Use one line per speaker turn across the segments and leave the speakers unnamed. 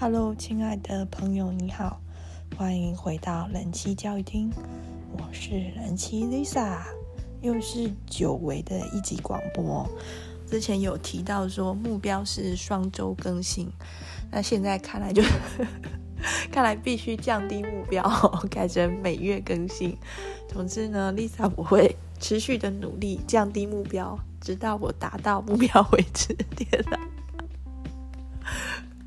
Hello，亲爱的朋友，你好，欢迎回到人气教育厅，我是人气 Lisa，又是久违的一集广播。之前有提到说目标是双周更新，那现在看来就 看来必须降低目标，改成每月更新。总之呢，Lisa 我会持续的努力降低目标，直到我达到目标为止。天哪！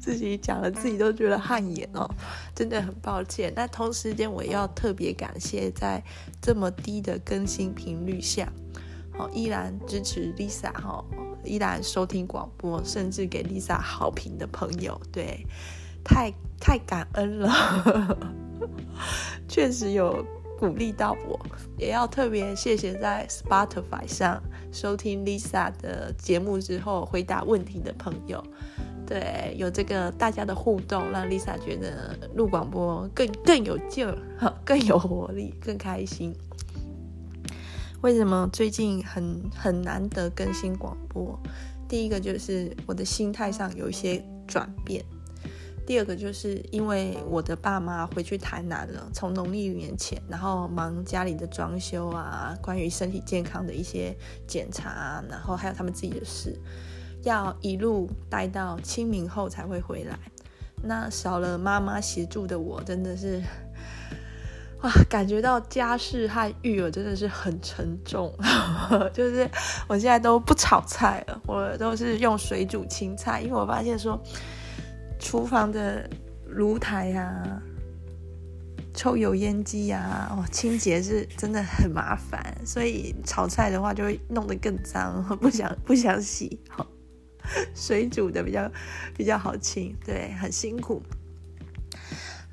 自己讲了，自己都觉得汗颜哦，真的很抱歉。那同时间，我要特别感谢在这么低的更新频率下，哦，依然支持 Lisa 哈，依然收听广播，甚至给 Lisa 好评的朋友，对，太太感恩了，确实有鼓励到我。也要特别谢谢在 Spotify 上收听 Lisa 的节目之后回答问题的朋友。对，有这个大家的互动，让 Lisa 觉得录广播更更有劲儿，更有活力，更开心。为什么最近很很难得更新广播？第一个就是我的心态上有一些转变，第二个就是因为我的爸妈回去台南了，从农历年前，然后忙家里的装修啊，关于身体健康的一些检查，然后还有他们自己的事。要一路待到清明后才会回来，那少了妈妈协助的我，真的是 哇，感觉到家事和育儿真的是很沉重。就是我现在都不炒菜了，我都是用水煮青菜，因为我发现说，厨房的炉台呀、抽油烟机呀，哦，清洁是真的很麻烦，所以炒菜的话就会弄得更脏，不想不想洗。水煮的比较比较好清，对，很辛苦。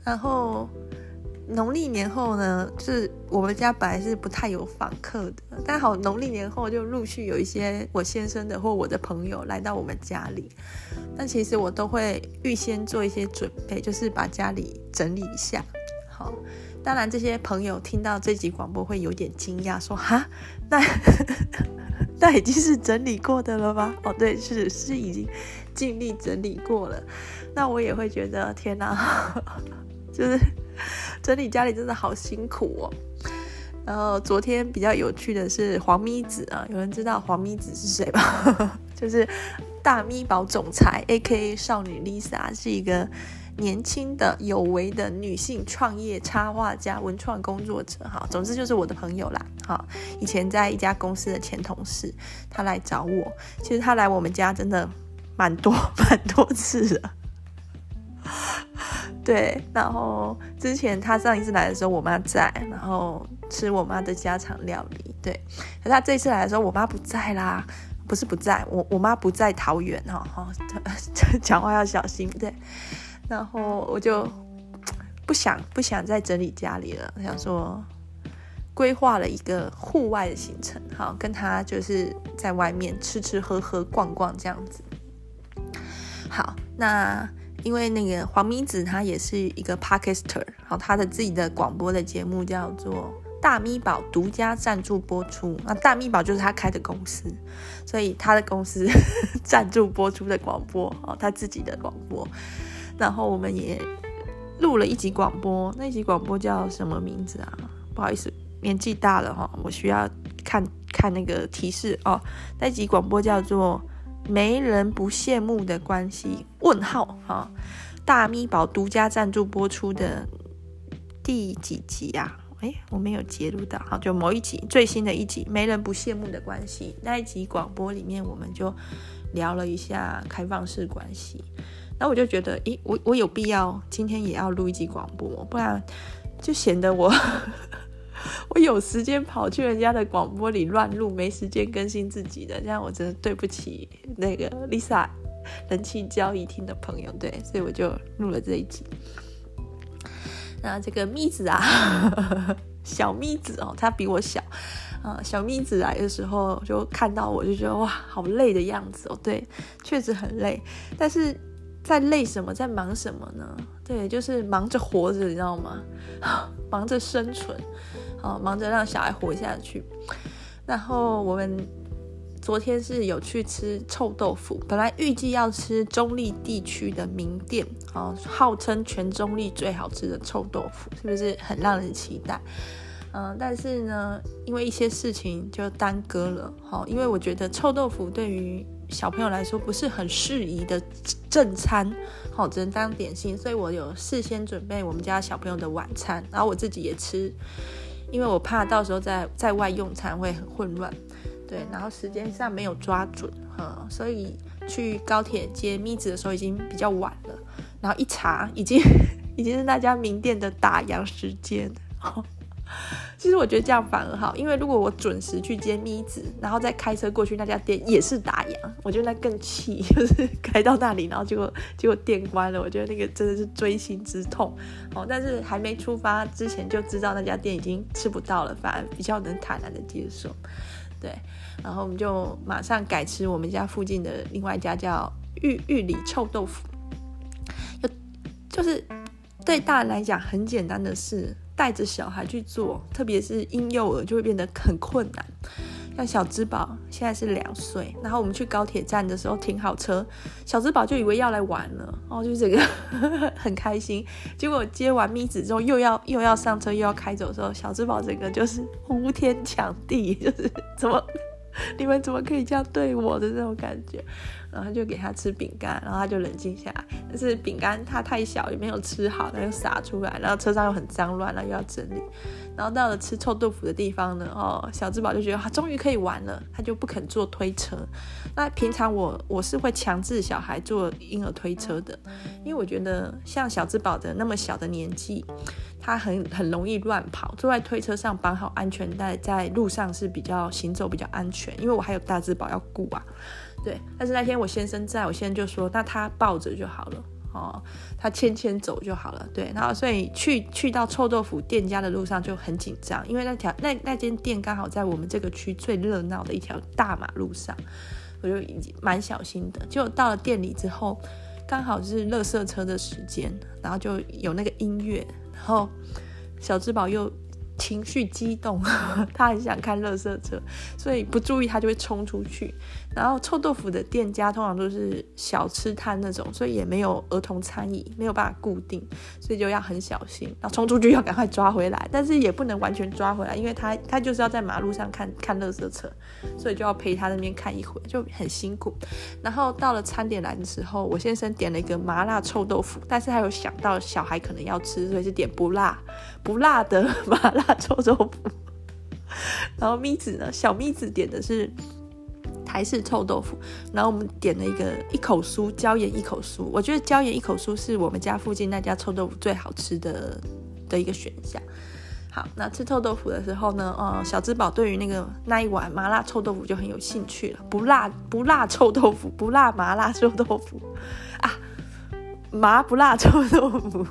然后农历年后呢，就是我们家本来是不太有访客的，但好农历年后就陆续有一些我先生的或我的朋友来到我们家里。但其实我都会预先做一些准备，就是把家里整理一下。好，当然这些朋友听到这集广播会有点惊讶，说哈，那。那已经是整理过的了吗？哦，对，是是已经尽力整理过了。那我也会觉得天哪，就是整理家里真的好辛苦哦。然后昨天比较有趣的是黄咪子啊，有人知道黄咪子是谁吗？就是大咪宝总裁，AKA 少女 Lisa，是一个。年轻的有为的女性创业插画家、文创工作者，哈，总之就是我的朋友啦，哈。以前在一家公司的前同事，他来找我。其实他来我们家真的蛮多、蛮多次的。对，然后之前他上一次来的时候，我妈在，然后吃我妈的家常料理。对，可他这次来的时候，我妈不在啦，不是不在，我我妈不在桃园，哈，哈，讲话要小心，对。然后我就不想不想再整理家里了，想说规划了一个户外的行程，好，跟他就是在外面吃吃喝喝逛逛这样子。好，那因为那个黄明子他也是一个 Podcaster，好，他的自己的广播的节目叫做大咪宝独家赞助播出，那大咪宝就是他开的公司，所以他的公司 赞助播出的广播，哦，他自己的广播。然后我们也录了一集广播，那集广播叫什么名字啊？不好意思，年纪大了哈，我需要看看那个提示哦。那集广播叫做《没人不羡慕的关系》问号哈，大咪宝独家赞助播出的第几集啊？诶，我没有截录到，好，就某一集最新的一集《没人不羡慕的关系》那一集广播里面，我们就聊了一下开放式关系。那我就觉得，咦，我我有必要今天也要录一集广播，不然就显得我 我有时间跑去人家的广播里乱录，没时间更新自己的，这样我真的对不起那个 Lisa 人气交易厅的朋友，对，所以我就录了这一集。那这个咪子啊，小咪子哦，他比我小啊，小咪子来的时候就看到我就觉得哇，好累的样子哦，对，确实很累，但是。在累什么，在忙什么呢？对，就是忙着活着，你知道吗？忙着生存，忙着让小孩活下去。然后我们昨天是有去吃臭豆腐，本来预计要吃中立地区的名店，哦，号称全中立最好吃的臭豆腐，是不是很让人期待？嗯，但是呢，因为一些事情就耽搁了，好，因为我觉得臭豆腐对于小朋友来说不是很适宜的正餐，好，只能当点心，所以我有事先准备我们家小朋友的晚餐，然后我自己也吃，因为我怕到时候在在外用餐会很混乱，对，然后时间上没有抓准，哈，所以去高铁接咪子的时候已经比较晚了，然后一查已经已经是那家名店的打烊时间，其实我觉得这样反而好，因为如果我准时去接咪子，然后再开车过去那家店也是打烊，我觉得那更气，就是开到那里，然后结果结果店关了，我觉得那个真的是锥心之痛哦。但是还没出发之前就知道那家店已经吃不到了，反而比较能坦然的接受。对，然后我们就马上改吃我们家附近的另外一家叫玉玉里臭豆腐，就就是对大人来讲很简单的事。带着小孩去做，特别是婴幼儿就会变得很困难。像小之宝现在是两岁，然后我们去高铁站的时候停好车，小之宝就以为要来玩了，哦，就这个 很开心。结果接完咪子之后，又要又要上车，又要开走的时候，小之宝整个就是呼天抢地，就是怎么 你们怎么可以这样对我的这种感觉。然后就给他吃饼干，然后他就冷静下来。但是饼干他太小，也没有吃好，他又洒出来。然后车上又很脏乱，然后又要整理。然后到了吃臭豆腐的地方呢，哦，小智宝就觉得他终于可以玩了，他就不肯坐推车。那平常我我是会强制小孩坐婴儿推车的，因为我觉得像小智宝的那么小的年纪，他很很容易乱跑，坐在推车上绑好安全带，在路上是比较行走比较安全。因为我还有大智宝要顾啊。对，但是那天我先生在，我先生就说，那他抱着就好了，哦，他牵牵走就好了。对，然后所以去去到臭豆腐店家的路上就很紧张，因为那条那那间店刚好在我们这个区最热闹的一条大马路上，我就蛮小心的。就到了店里之后，刚好是垃圾车的时间，然后就有那个音乐，然后小智宝又。情绪激动，他很想看乐色车，所以不注意他就会冲出去。然后臭豆腐的店家通常都是小吃摊那种，所以也没有儿童餐椅，没有办法固定，所以就要很小心。然后冲出去要赶快抓回来，但是也不能完全抓回来，因为他他就是要在马路上看看垃圾车，所以就要陪他那边看一会，就很辛苦。然后到了餐点来的时候，我先生点了一个麻辣臭豆腐，但是他有想到小孩可能要吃，所以是点不辣不辣的麻辣臭豆腐。然后咪子呢，小咪子点的是。台式臭豆腐，然后我们点了一个一口酥，椒盐一口酥。我觉得椒盐一口酥是我们家附近那家臭豆腐最好吃的的一个选项。好，那吃臭豆腐的时候呢，呃，小之宝对于那个那一碗麻辣臭豆腐就很有兴趣了。不辣不辣臭豆腐，不辣麻辣臭豆腐啊，麻不辣臭豆腐。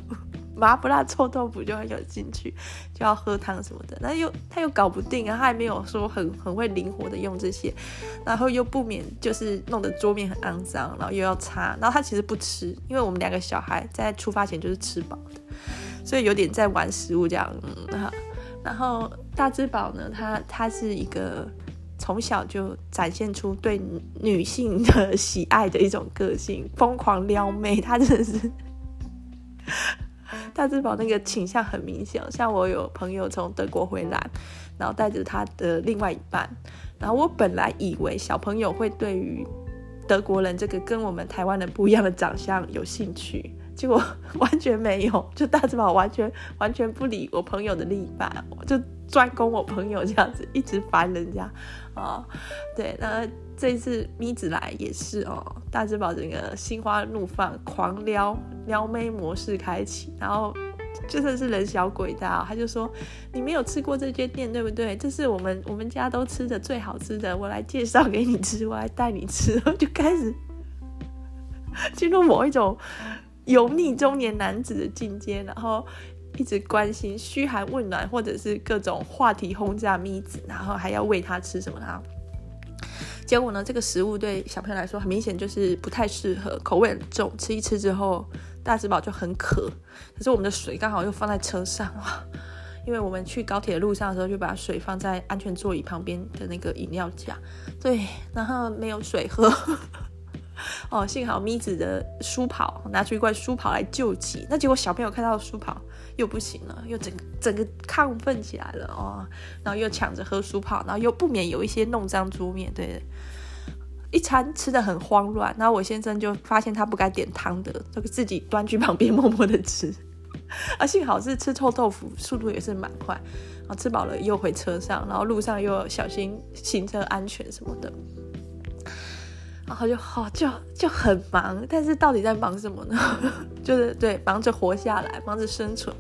麻不辣臭豆腐就很有兴趣，就要喝汤什么的，那又他又搞不定啊，他还没有说很很会灵活的用这些，然后又不免就是弄得桌面很肮脏，然后又要擦，然后他其实不吃，因为我们两个小孩在出发前就是吃饱的，所以有点在玩食物这样，嗯，然后大之宝呢，他他是一个从小就展现出对女性的喜爱的一种个性，疯狂撩妹，他真的是。大之宝那个倾向很明显，像我有朋友从德国回来，然后带着他的另外一半，然后我本来以为小朋友会对于德国人这个跟我们台湾人不一样的长相有兴趣，结果 完全没有，就大之宝完全完全不理我朋友的另一半，就专攻我朋友这样子，一直烦人家啊、对，那。这次咪子来也是哦，大之宝整个心花怒放，狂撩撩妹模式开启，然后就算是人小鬼大，他就说你没有吃过这间店对不对？这是我们我们家都吃的最好吃的，我来介绍给你吃，我来带你吃，然 后就开始进入某一种油腻中年男子的境界，然后一直关心嘘寒问暖，或者是各种话题轰炸咪子，然后还要喂他吃什么呢？结果呢，这个食物对小朋友来说很明显就是不太适合，口味很重。吃一吃之后，大只宝就很渴。可是我们的水刚好又放在车上，因为我们去高铁路上的时候，就把水放在安全座椅旁边的那个饮料架，对，然后没有水喝。哦，幸好咪子的书跑拿出一罐书跑来救急，那结果小朋友看到书跑又不行了，又整整个亢奋起来了哦，然后又抢着喝书泡，然后又不免有一些弄脏桌面，对，一餐吃得很慌乱。然后我先生就发现他不该点汤的，就自己端去旁边 默默的吃。啊，幸好是吃臭豆腐，速度也是蛮快。然后吃饱了又回车上，然后路上又小心行车安全什么的。然后就好、就就很忙，但是到底在忙什么呢？就是对，忙着活下来，忙着生存。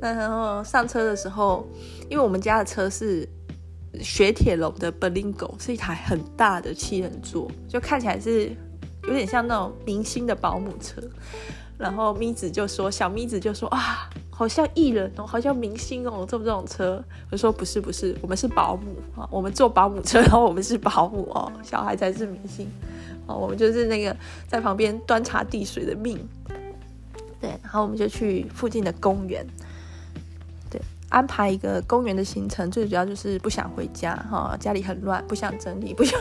那然后上车的时候，因为我们家的车是雪铁龙的 Berlingo，是一台很大的七人座，就看起来是有点像那种明星的保姆车。然后咪子就说：“小咪子就说啊，好像艺人哦，好像明星哦，坐这种车。”我说：“不是，不是，我们是保姆啊，我们坐保姆车，然后我们是保姆哦，小孩才是明星哦，我们就是那个在旁边端茶递水的命。”对，然后我们就去附近的公园，对，安排一个公园的行程，最主要就是不想回家哈，家里很乱，不想整理，不想。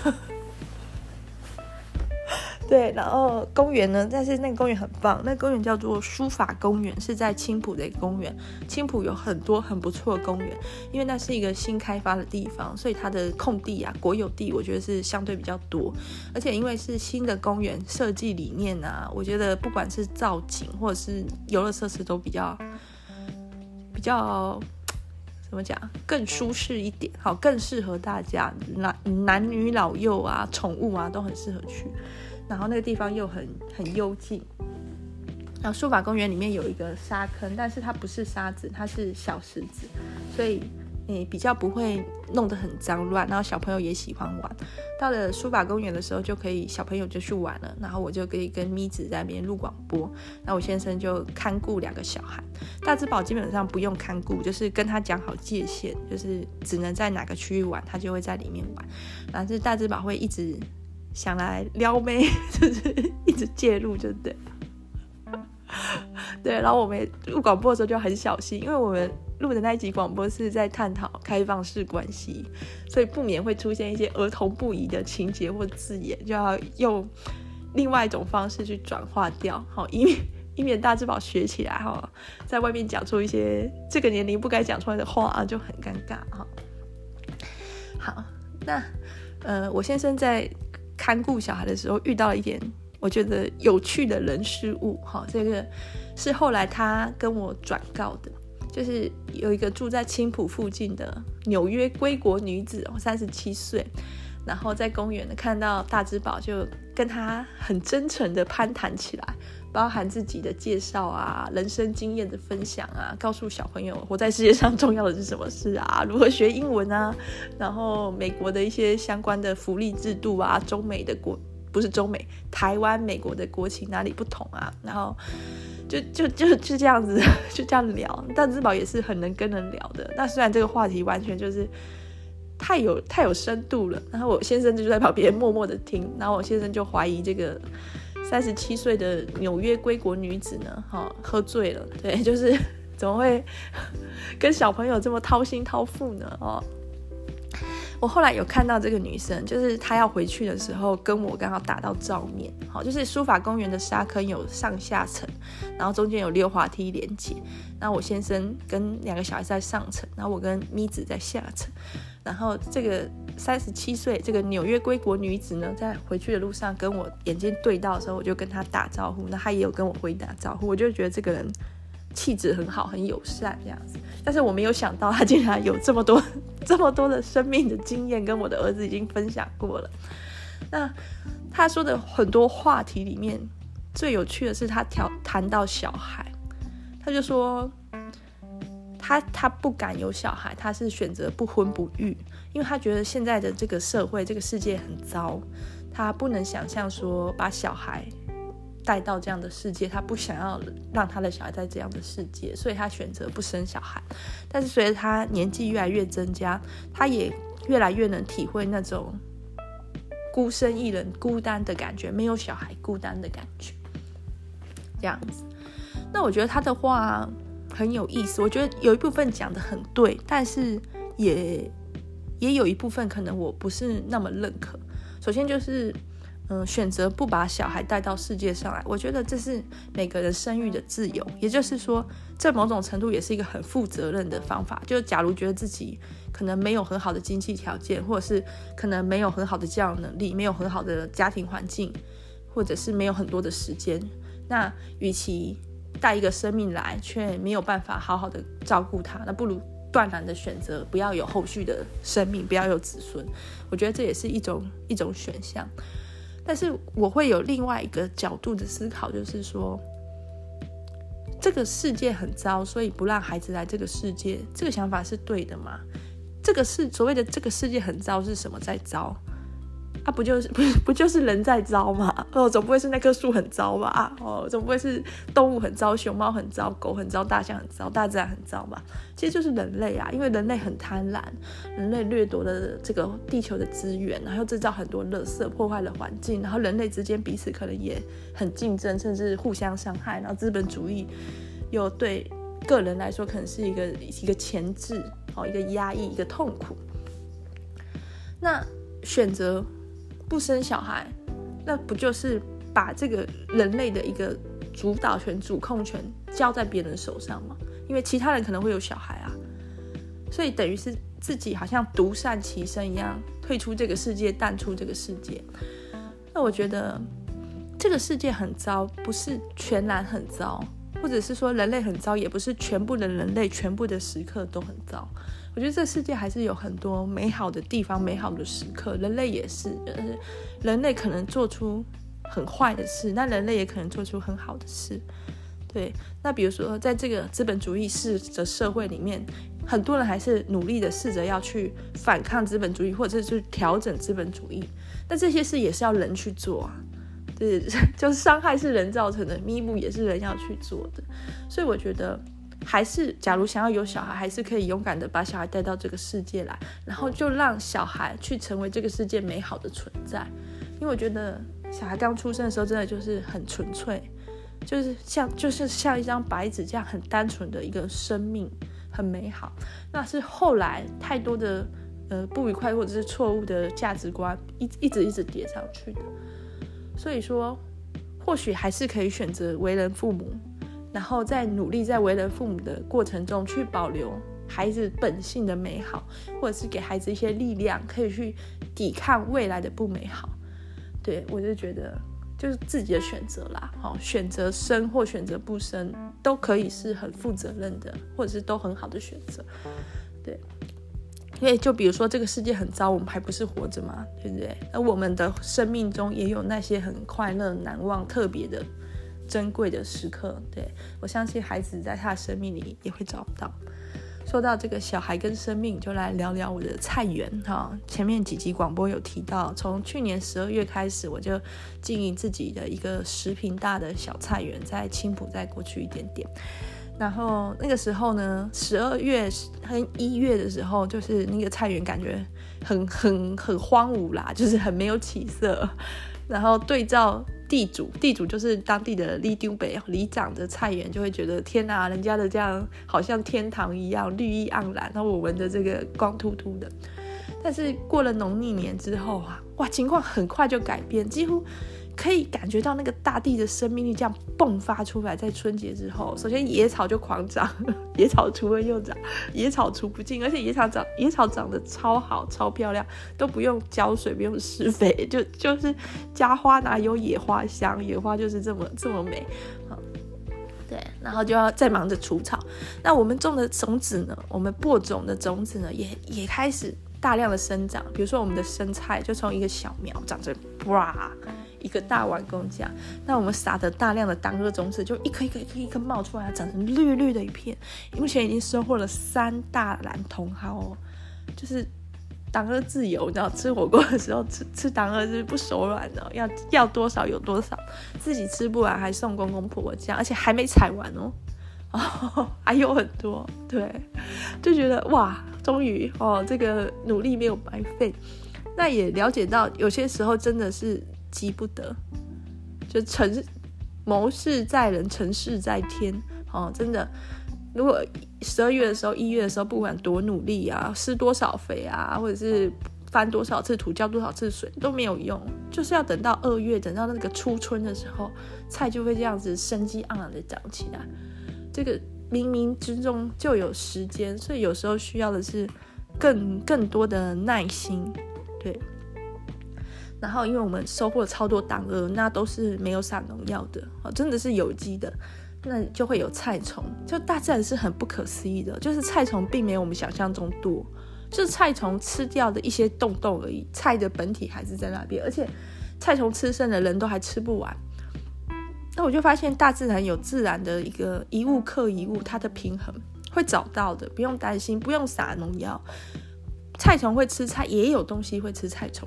对，然后公园呢，但是那个公园很棒，那个公园叫做书法公园，是在青浦的一个公园。青浦有很多很不错的公园，因为那是一个新开发的地方，所以它的空地啊，国有地，我觉得是相对比较多。而且因为是新的公园设计理念啊，我觉得不管是造景或者是游乐设施都比较比较怎么讲，更舒适一点，好，更适合大家，男男女老幼啊，宠物啊都很适合去。然后那个地方又很很幽静，然后书法公园里面有一个沙坑，但是它不是沙子，它是小石子，所以你比较不会弄得很脏乱。然后小朋友也喜欢玩。到了书法公园的时候，就可以小朋友就去玩了，然后我就可以跟咪子在那边录广播，那我先生就看顾两个小孩。大之宝基本上不用看顾，就是跟他讲好界限，就是只能在哪个区域玩，他就会在里面玩。但是大之宝会一直。想来撩妹，就是一直介入，就对。对，然后我们录广播的时候就很小心，因为我们录的那一集广播是在探讨开放式关系，所以不免会出现一些儿童不宜的情节或字眼，就要用另外一种方式去转化掉，好，以免以免大智宝学起来哈，在外面讲出一些这个年龄不该讲出来的话，就很尴尬哈。好，那呃，我先生在。看顾小孩的时候遇到一点我觉得有趣的人事物，哈，这个是后来他跟我转告的，就是有一个住在青浦附近的纽约归国女子，三十七岁，然后在公园呢看到大之宝，就跟他很真诚的攀谈起来，包含自己的介绍啊，人生经验的分享啊，告诉小朋友活在世界上重要的是什么事啊，如何学英文啊，然后美国的一些相关的福利制度啊，中美的国不是中美，台湾美国的国情哪里不同啊，然后就就就就这样子 就这样聊，大之宝也是很能跟人聊的，那虽然这个话题完全就是。太有太有深度了，然后我先生就在旁边默默的听，然后我先生就怀疑这个三十七岁的纽约归国女子呢，哈、喝醉了，对，就是 怎么会 跟小朋友这么掏心掏腹呢？哦。我后来有看到这个女生，就是她要回去的时候，跟我刚好打到照面。好，就是书法公园的沙坑有上下层，然后中间有溜滑梯连接。那我先生跟两个小孩在上层，然后我跟咪子在下层。然后这个三十七岁这个纽约归国女子呢，在回去的路上跟我眼睛对到的时候，我就跟她打招呼，那她也有跟我回打招呼，我就觉得这个人。气质很好，很友善这样子，但是我没有想到她竟然有这么多、这么多的生命的经验，跟我的儿子已经分享过了。那他说的很多话题里面，最有趣的是他调谈到小孩，他就说他他不敢有小孩，他是选择不婚不育，因为他觉得现在的这个社会、这个世界很糟，他不能想象说把小孩。带到这样的世界，他不想要让他的小孩在这样的世界，所以他选择不生小孩。但是随着他年纪越来越增加，他也越来越能体会那种孤身一人、孤单的感觉，没有小孩孤单的感觉。这样子，那我觉得他的话很有意思。我觉得有一部分讲得很对，但是也也有一部分可能我不是那么认可。首先就是。嗯，选择不把小孩带到世界上来，我觉得这是每个人生育的自由。也就是说，这某种程度也是一个很负责任的方法。就假如觉得自己可能没有很好的经济条件，或者是可能没有很好的教育能力，没有很好的家庭环境，或者是没有很多的时间，那与其带一个生命来却没有办法好好的照顾他，那不如断然的选择不要有后续的生命，不要有子孙。我觉得这也是一种一种选项。但是我会有另外一个角度的思考，就是说，这个世界很糟，所以不让孩子来这个世界，这个想法是对的吗？这个是所谓的这个世界很糟是什么在糟？啊，不就是不是不就是人在糟吗？哦，总不会是那棵树很糟吧？哦，总不会是动物很糟，熊猫很糟，狗很糟，大象很糟，大自然很糟吧？其实就是人类啊，因为人类很贪婪，人类掠夺了这个地球的资源，然后制造很多垃圾，破坏了环境，然后人类之间彼此可能也很竞争，甚至互相伤害，然后资本主义又对个人来说可能是一个一个钳制，哦，一个压抑，一个痛苦。那选择。不生小孩，那不就是把这个人类的一个主导权、主控权交在别人手上吗？因为其他人可能会有小孩啊，所以等于是自己好像独善其身一样，退出这个世界，淡出这个世界。那我觉得这个世界很糟，不是全然很糟，或者是说人类很糟，也不是全部的人类、全部的时刻都很糟。我觉得这世界还是有很多美好的地方，美好的时刻。人类也是，就是人类可能做出很坏的事，那人类也可能做出很好的事。对，那比如说，在这个资本主义式的社会里面，很多人还是努力的试着要去反抗资本主义，或者是调整资本主义。那这些事也是要人去做啊，对，就是伤害是人造成的，弥补也是人要去做的。所以我觉得。还是，假如想要有小孩，还是可以勇敢的把小孩带到这个世界来，然后就让小孩去成为这个世界美好的存在。因为我觉得小孩刚出生的时候，真的就是很纯粹，就是像就是像一张白纸这样很单纯的一个生命，很美好。那是后来太多的呃不愉快或者是错误的价值观一一直一直叠上去的。所以说，或许还是可以选择为人父母。然后在努力在为人父母的过程中，去保留孩子本性的美好，或者是给孩子一些力量，可以去抵抗未来的不美好。对，我就觉得，就是自己的选择啦。好，选择生或选择不生，都可以是很负责任的，或者是都很好的选择。对，因为就比如说这个世界很糟，我们还不是活着嘛？对不对？而我们的生命中也有那些很快乐、难忘、特别的。珍贵的时刻，对，我相信孩子在他的生命里也会找到。说到这个小孩跟生命，就来聊聊我的菜园哈。前面几集广播有提到，从去年十二月开始，我就经营自己的一个十坪大的小菜园，在青埔再过去一点点。然后那个时候呢，十二月和一月的时候，就是那个菜园感觉很很很荒芜啦，就是很没有起色。然后对照。地主，地主就是当地的里长伯里长的菜园，就会觉得天哪，人家的这样好像天堂一样绿意盎然，然后我闻着这个光秃秃的。但是过了农历年之后啊，哇，情况很快就改变，几乎。可以感觉到那个大地的生命力这样迸发出来，在春节之后，首先野草就狂长，野草除了又长，野草除不尽，而且野草长野草长得超好，超漂亮，都不用浇水，不用施肥，就就是家花哪有野花香，野花就是这么这么美，对，然后就要再忙着除草。那我们种的种子呢？我们播种的种子呢，也也开始大量的生长。比如说我们的生菜，就从一个小苗长成，哇！一个大碗公这样，那我们撒的大量的当归种子就一颗一颗一颗一颗冒出来，长成绿绿的一片。目前已经收获了三大篮茼蒿哦，就是当归自由，你知道吃火锅的时候 吃吃当归是不手软的，要要多少有多少，自己吃不完还送公公婆婆这样，而且还没采完哦，哦。还有很多，对，就觉得哇，终于哦这个努力没有白费，那也了解到有些时候真的是。急不得，就成谋事在人，成事在天哦，真的如果十二月的时候、一月的时候，不管多努力啊，施多少肥啊，或者是翻多少次土、浇多少次水都没有用，就是要等到二月，等到那个初春的时候，菜就会这样子生机盎然的长起来。这个冥冥之中就有时间，所以有时候需要的是更更多的耐心，对。然后，因为我们收获了超多当归，那都是没有撒农药的，哦，真的是有机的。那就会有菜虫，就大自然是很不可思议的，就是菜虫并没有我们想象中多，就是菜虫吃掉的一些洞洞而已，菜的本体还是在那边，而且菜虫吃剩的人都还吃不完。那我就发现大自然有自然的一个一物克一物，它的平衡会找到的，不用担心，不用撒农药。菜虫会吃菜，也有东西会吃菜虫。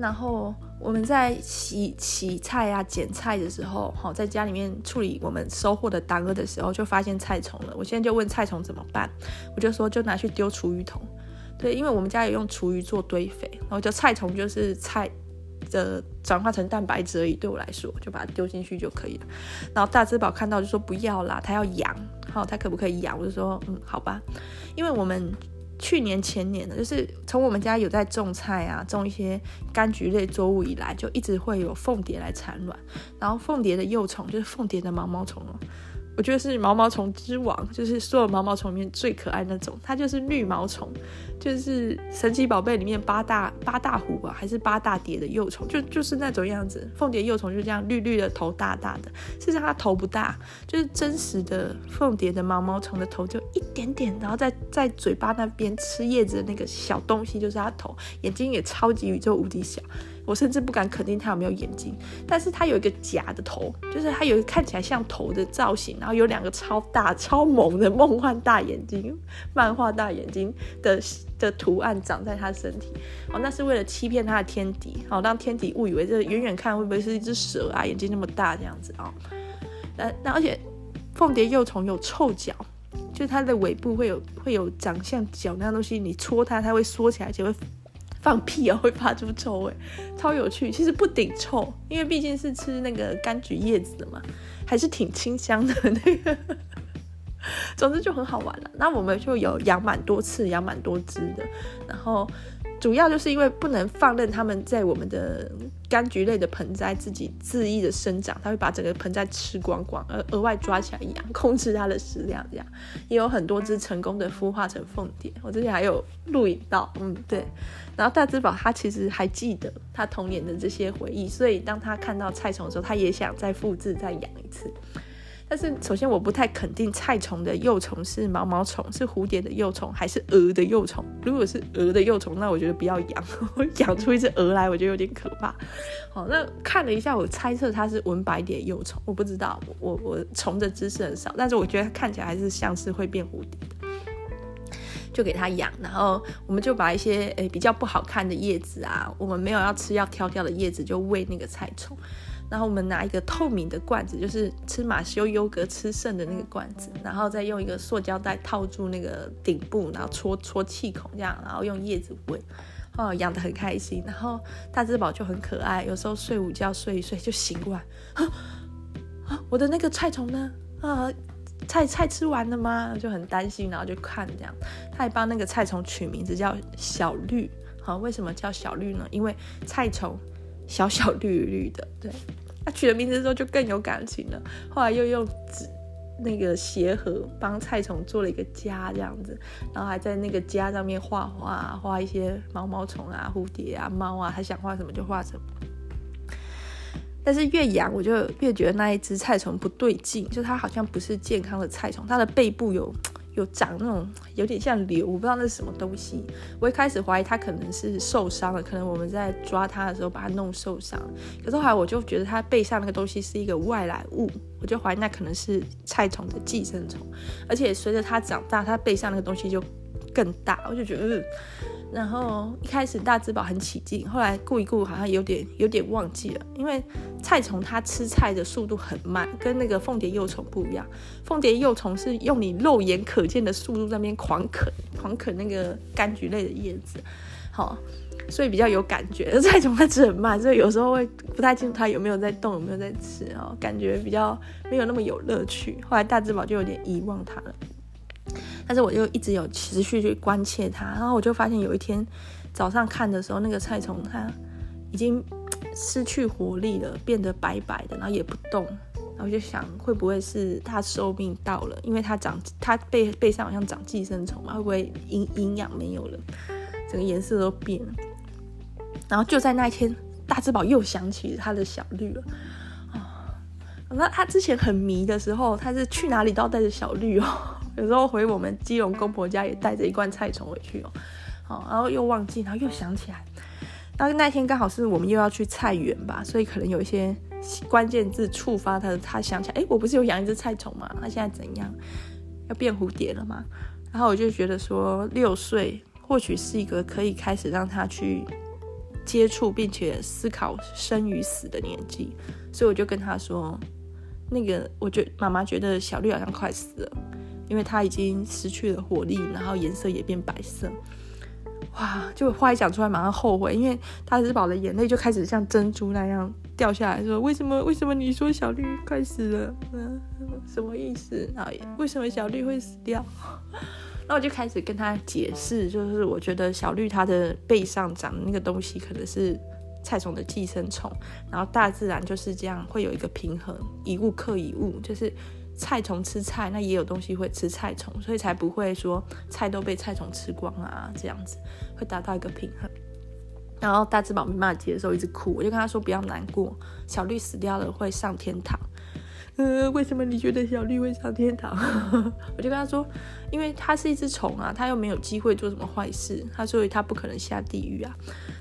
然后我们在洗洗菜啊、剪菜的时候，好，在家里面处理我们收获的当归的时候，就发现菜虫了。我现在就问菜虫怎么办，我就说就拿去丢厨余桶。对，因为我们家有用厨余做堆肥，然后就菜虫就是菜的转化成蛋白质而已。对我来说，就把它丢进去就可以了。然后大只宝看到就说不要啦，他要养，好，他可不可以养？我就说嗯，好吧，因为我们。去年前年的，就是从我们家有在种菜啊，种一些柑橘类作物以来，就一直会有凤蝶来产卵。然后凤蝶的幼虫就是凤蝶的毛毛虫哦，我觉得是毛毛虫之王，就是所有毛毛虫里面最可爱那种。它就是绿毛虫，就是神奇宝贝里面八大八大虎吧，还是八大蝶的幼虫，就就是那种样子。凤蝶幼虫就这样绿绿的头大大的，事实上它头不大，就是真实的凤蝶的毛毛虫的头就一点点，然后在在嘴巴那边吃叶子的那个小东西就是它头，眼睛也超级宇宙无敌小。我甚至不敢肯定它有没有眼睛，但是它有一个假的头，就是它有一个看起来像头的造型，然后有两个超大超萌的梦幻大眼睛、漫画大眼睛的的图案长在它身体。哦，那是为了欺骗它的天敌，好让天敌误以为这远远看会不会是一只蛇啊？眼睛那么大这样子啊？那、那而且凤蝶幼虫有臭脚，就是它的尾部会有会有长像脚那样东西，你戳它，它会缩起来，就会。放屁啊，会发出臭味，超有趣。其实不顶臭，因为毕竟是吃那个柑橘叶子的嘛，还是挺清香的那个。总之就很好玩了。那我们就有养蛮多次，养蛮多只的，然后。主要就是因为不能放任它们在我们的柑橘类的盆栽自己恣意的生长，它会把整个盆栽吃光光，而额外抓起来养，控制它的食量。这样也有很多只成功的孵化成凤蝶，我之前还有录影到，嗯，对。然后大只宝他其实还记得他童年的这些回忆，所以当他看到菜虫的时候，他也想再复制再养一次。但是首先我不太肯定菜虫的幼虫是毛毛虫，是蝴蝶的幼虫，还是蛾的幼虫。如果是蛾的幼虫，那我觉得不要养，养出一只蛾来，我觉得有点可怕。好，那看了一下，我猜测它是纹白蝶幼虫，我不知道，我我虫的知识很少，但是我觉得它看起来还是像是会变蝴蝶的，就给它养。然后我们就把一些诶、比较不好看的叶子啊，我们没有要吃要挑掉的叶子，就喂那个菜虫。然后我们拿一个透明的罐子，就是吃马修优格吃剩的那个罐子，然后再用一个塑胶袋套住那个顶部，然后戳戳气孔这样，然后用叶子喂，哦，养得很开心。然后大只宝就很可爱，有时候睡午觉睡一睡就醒过来，啊，我的那个菜虫呢？啊，菜菜吃完了吗？就很担心，然后就看这样。他还帮那个菜虫取名字叫小绿，好，为什么叫小绿呢？因为菜虫。小小绿绿的，对，他取了名字之后就更有感情了。后来又用纸那个鞋盒帮菜虫做了一个家，这样子，然后还在那个家上面画画，画一些毛毛虫啊、蝴蝶啊、猫啊，他想画什么就画什么。但是越养我就越觉得那一只菜虫不对劲，就它好像不是健康的菜虫，它的背部有。有长那种有点像瘤，我不知道那是什么东西。我一开始怀疑它可能是受伤了，可能我们在抓它的时候把它弄受伤。可是后来我就觉得它背上那个东西是一个外来物，我就怀疑那可能是菜虫的寄生虫。而且随着它长大，它背上那个东西就更大，我就觉得。嗯然后一开始大只宝很起劲，后来顾一顾好像有点有点忘记了，因为菜虫它吃菜的速度很慢，跟那个凤蝶幼虫不一样。凤蝶幼虫是用你肉眼可见的速度在那边狂啃，狂啃那个柑橘类的叶子。好，所以比较有感觉。菜虫它吃很慢，所以有时候会不太清楚它有没有在动，有没有在吃哦，感觉比较没有那么有乐趣。后来大智宝就有点遗忘它了，但是我就一直有持续去关切它，然后我就发现有一天早上看的时候，那个菜虫它已经失去活力了，变得白白的，然后也不动。然后我就想，会不会是它寿命到了？因为它长，它背背上好像长寄生虫嘛，会不会营营养没有了，整个颜色都变了？然后就在那一天，大智宝又想起他的小绿了啊！那他之前很迷的时候，他是去哪里都要带着小绿哦。有时候回我们基隆公婆家也带着一罐菜虫回去哦。好，然后又忘记，然后又想起来。然后那天刚好是我们又要去菜园吧，所以可能有一些。关键字触发他的，他想起来，哎，我不是有养一只菜虫吗？他现在怎样？要变蝴蝶了吗？然后我就觉得说，六岁或许是一个可以开始让他去接触并且思考生与死的年纪，所以我就跟他说，那个，我觉妈妈觉得小绿好像快死了，因为他已经失去了活力，然后颜色也变白色。哇！就话一讲出来，马上后悔，因为大智宝的眼泪就开始像珍珠那样掉下来，说：“为什么？为什么你说小绿快死了？嗯，什么意思？啊？为什么小绿会死掉？” 那我就开始跟他解释，就是我觉得小绿它的背上长的那个东西可能是菜虫的寄生虫，然后大自然就是这样，会有一个平衡，一物克一物，就是。菜虫吃菜，那也有东西会吃菜虫，所以才不会说菜都被菜虫吃光啊，这样子会达到一个平衡。然后大智宝没办法接受，一直哭，我就跟他说不要难过，小绿死掉了会上天堂。呃，为什么你觉得小绿会上天堂？我就跟他说，因为它是一只虫啊，它又没有机会做什么坏事，他所以它不可能下地狱啊。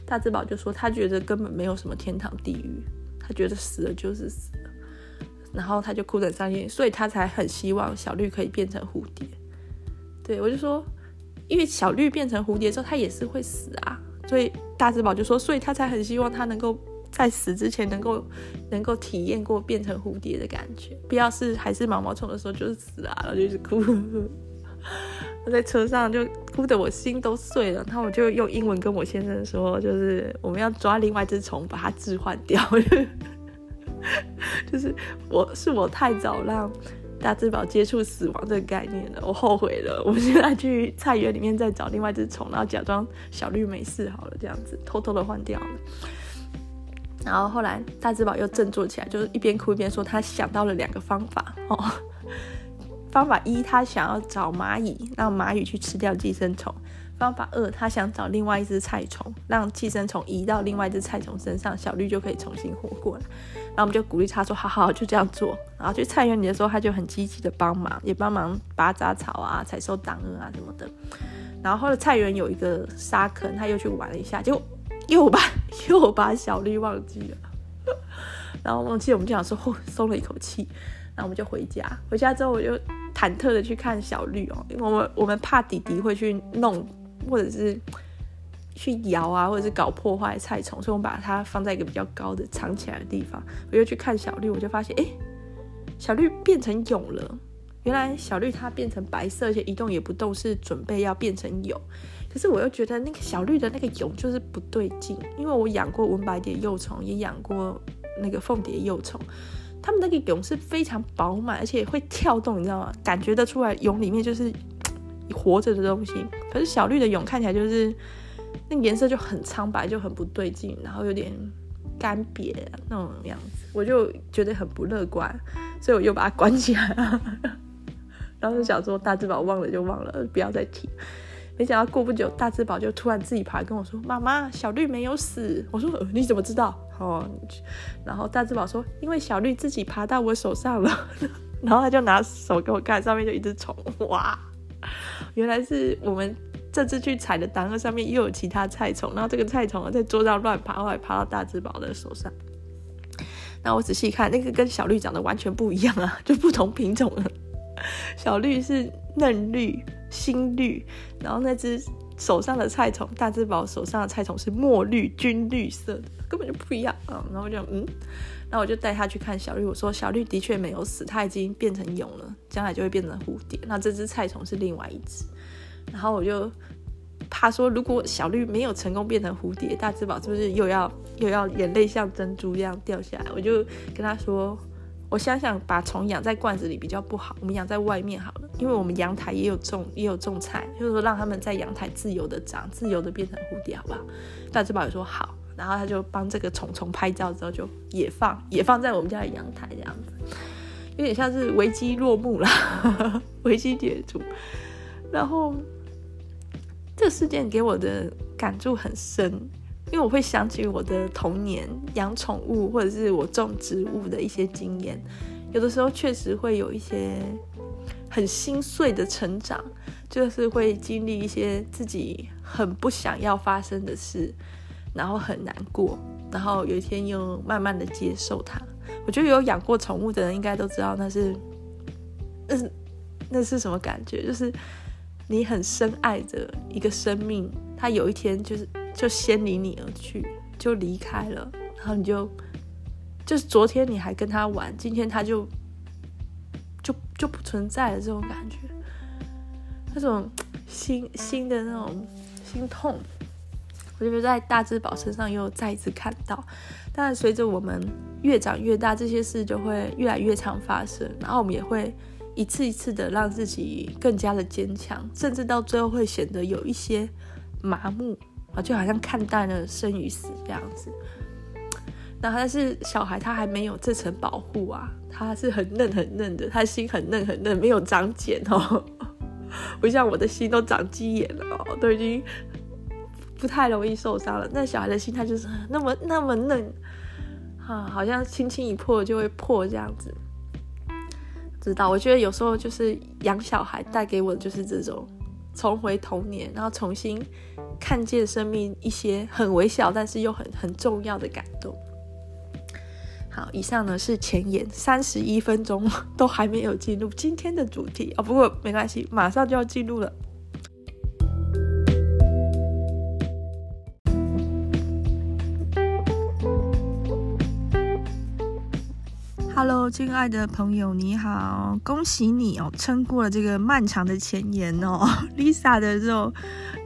大智宝就说他觉得根本没有什么天堂地狱，他觉得死了就是死。然后他就哭得很伤心，所以他才很希望小绿可以变成蝴蝶。对，我就说，因为小绿变成蝴蝶之后，他也是会死啊。所以大智宝就说，所以他才很希望他能够在死之前能够能够体验过变成蝴蝶的感觉，不要是还是毛毛虫的时候就是死啊，然后就一直哭。我在车上就哭得我心都碎了，然后我就用英文跟我先生说，就是我们要抓另外一只虫把它置换掉。就是我是我太早让大智宝接触死亡这个概念了，我后悔了。我现在去菜园里面再找另外一只虫，然后假装小绿没事好了，这样子偷偷的换掉了。然后后来大智宝又振作起来，就是一边哭一边说，他想到了两个方法哦。方法一，他想要找蚂蚁，让蚂蚁去吃掉寄生虫。方法二，他想找另外一只菜虫，让寄生虫移到另外一只菜虫身上，小绿就可以重新活过来。然后我们就鼓励他说：“好好，就这样做。”然后去菜园里的时候，他就很积极的帮忙，也帮忙拔杂草啊、采收党蛾啊什么的。然后后来菜园有一个沙坑，他又去玩了一下，就又把 又把小绿忘记了。然后忘记，我们就想说，哦，松了一口气。然后我们就回家，回家之后我就忐忑的去看小绿哦，因为我们我们怕弟弟会去弄。或者是去摇啊，或者是搞破坏菜虫，所以我们把它放在一个比较高的藏起来的地方。我又去看小绿，我就发现，哎，小绿变成蛹了。原来小绿它变成白色，而且一动也不动，是准备要变成蛹。可是我又觉得那个小绿的那个蛹就是不对劲，因为我养过文白蝶幼虫，也养过那个凤蝶幼虫，它们那个蛹是非常饱满，而且会跳动，你知道吗？感觉得出来蛹里面就是。活着的东西，可是小绿的蛹看起来就是那颜色就很苍白，就很不对劲，然后有点干瘪那种样子，我就觉得很不乐观，所以我又把它关起来了。然后就想说大智宝忘了就忘了，不要再提。没想到过不久，大智宝就突然自己爬跟我说：“妈妈，小绿没有死。”我说：“你怎么知道？”哦，然后大智宝说：“因为小绿自己爬到我手上了。”然后他就拿手给我看，上面就一只虫，哇！原来是我们这次去采的党蛾上面又有其他菜虫，然后这个菜虫在桌上乱爬，后来爬到大智宝的手上。那我仔细看，那个跟小绿长得完全不一样啊，就不同品种了。小绿是嫩绿、新绿，然后那只手上的菜虫，大智宝手上的菜虫是墨绿、军绿色的，根本就不一样啊。然后我就嗯。那我就带他去看小绿，我说小绿的确没有死，它已经变成蛹了，将来就会变成蝴蝶。那这只菜虫是另外一只，然后我就怕说如果小绿没有成功变成蝴蝶，大智宝是不是又要又要眼泪像珍珠一样掉下来？我就跟他说，我想想把虫养在罐子里比较不好，我们养在外面好了，因为我们阳台也有种也有种菜，就是说让他们在阳台自由的长，自由的变成蝴蝶，好不好？大智宝也说好，然后他就帮这个虫虫拍照之后就也放也放在我们家的阳台这样子，有点像是危机落幕啦，危机解除，然后。这个事件给我的感触很深，因为我会想起我的童年养宠物或者是我种植物的一些经验，有的时候确实会有一些很心碎的成长，就是会经历一些自己很不想要发生的事，然后很难过，然后有一天又慢慢的接受它。我觉得有养过宠物的人应该都知道那是，那是那是什么感觉，就是。你很深爱着一个生命，他有一天就是就先离你而去，就离开了，然后你就就是昨天你还跟他玩，今天他就就就不存在了，这种感觉，那种心心的那种心痛，我觉得在大智宝身上又再一次看到。但随着我们越长越大，这些事就会越来越常发生，然后我们也会。一次一次的让自己更加的坚强，甚至到最后会显得有一些麻木啊，就好像看淡了生与死这样子。那但是小孩他还没有这层保护啊，他是很嫩很嫩的，他心很嫩很嫩，没有长茧哦，不像我的心都长鸡眼了哦，都已经不太容易受伤了。那小孩的心态就是那么那么嫩啊，好像轻轻一破就会破这样子。知道，我觉得有时候就是养小孩带给我的就是这种重回童年，然后重新看见生命一些很微小但是又很很重要的感动。好，以上呢是前言，三十一分钟都还没有进入今天的主题哦，不过没关系，马上就要进入了。Hello，亲爱的朋友，你好，恭喜你哦，撑过了这个漫长的前言哦。Lisa 的这种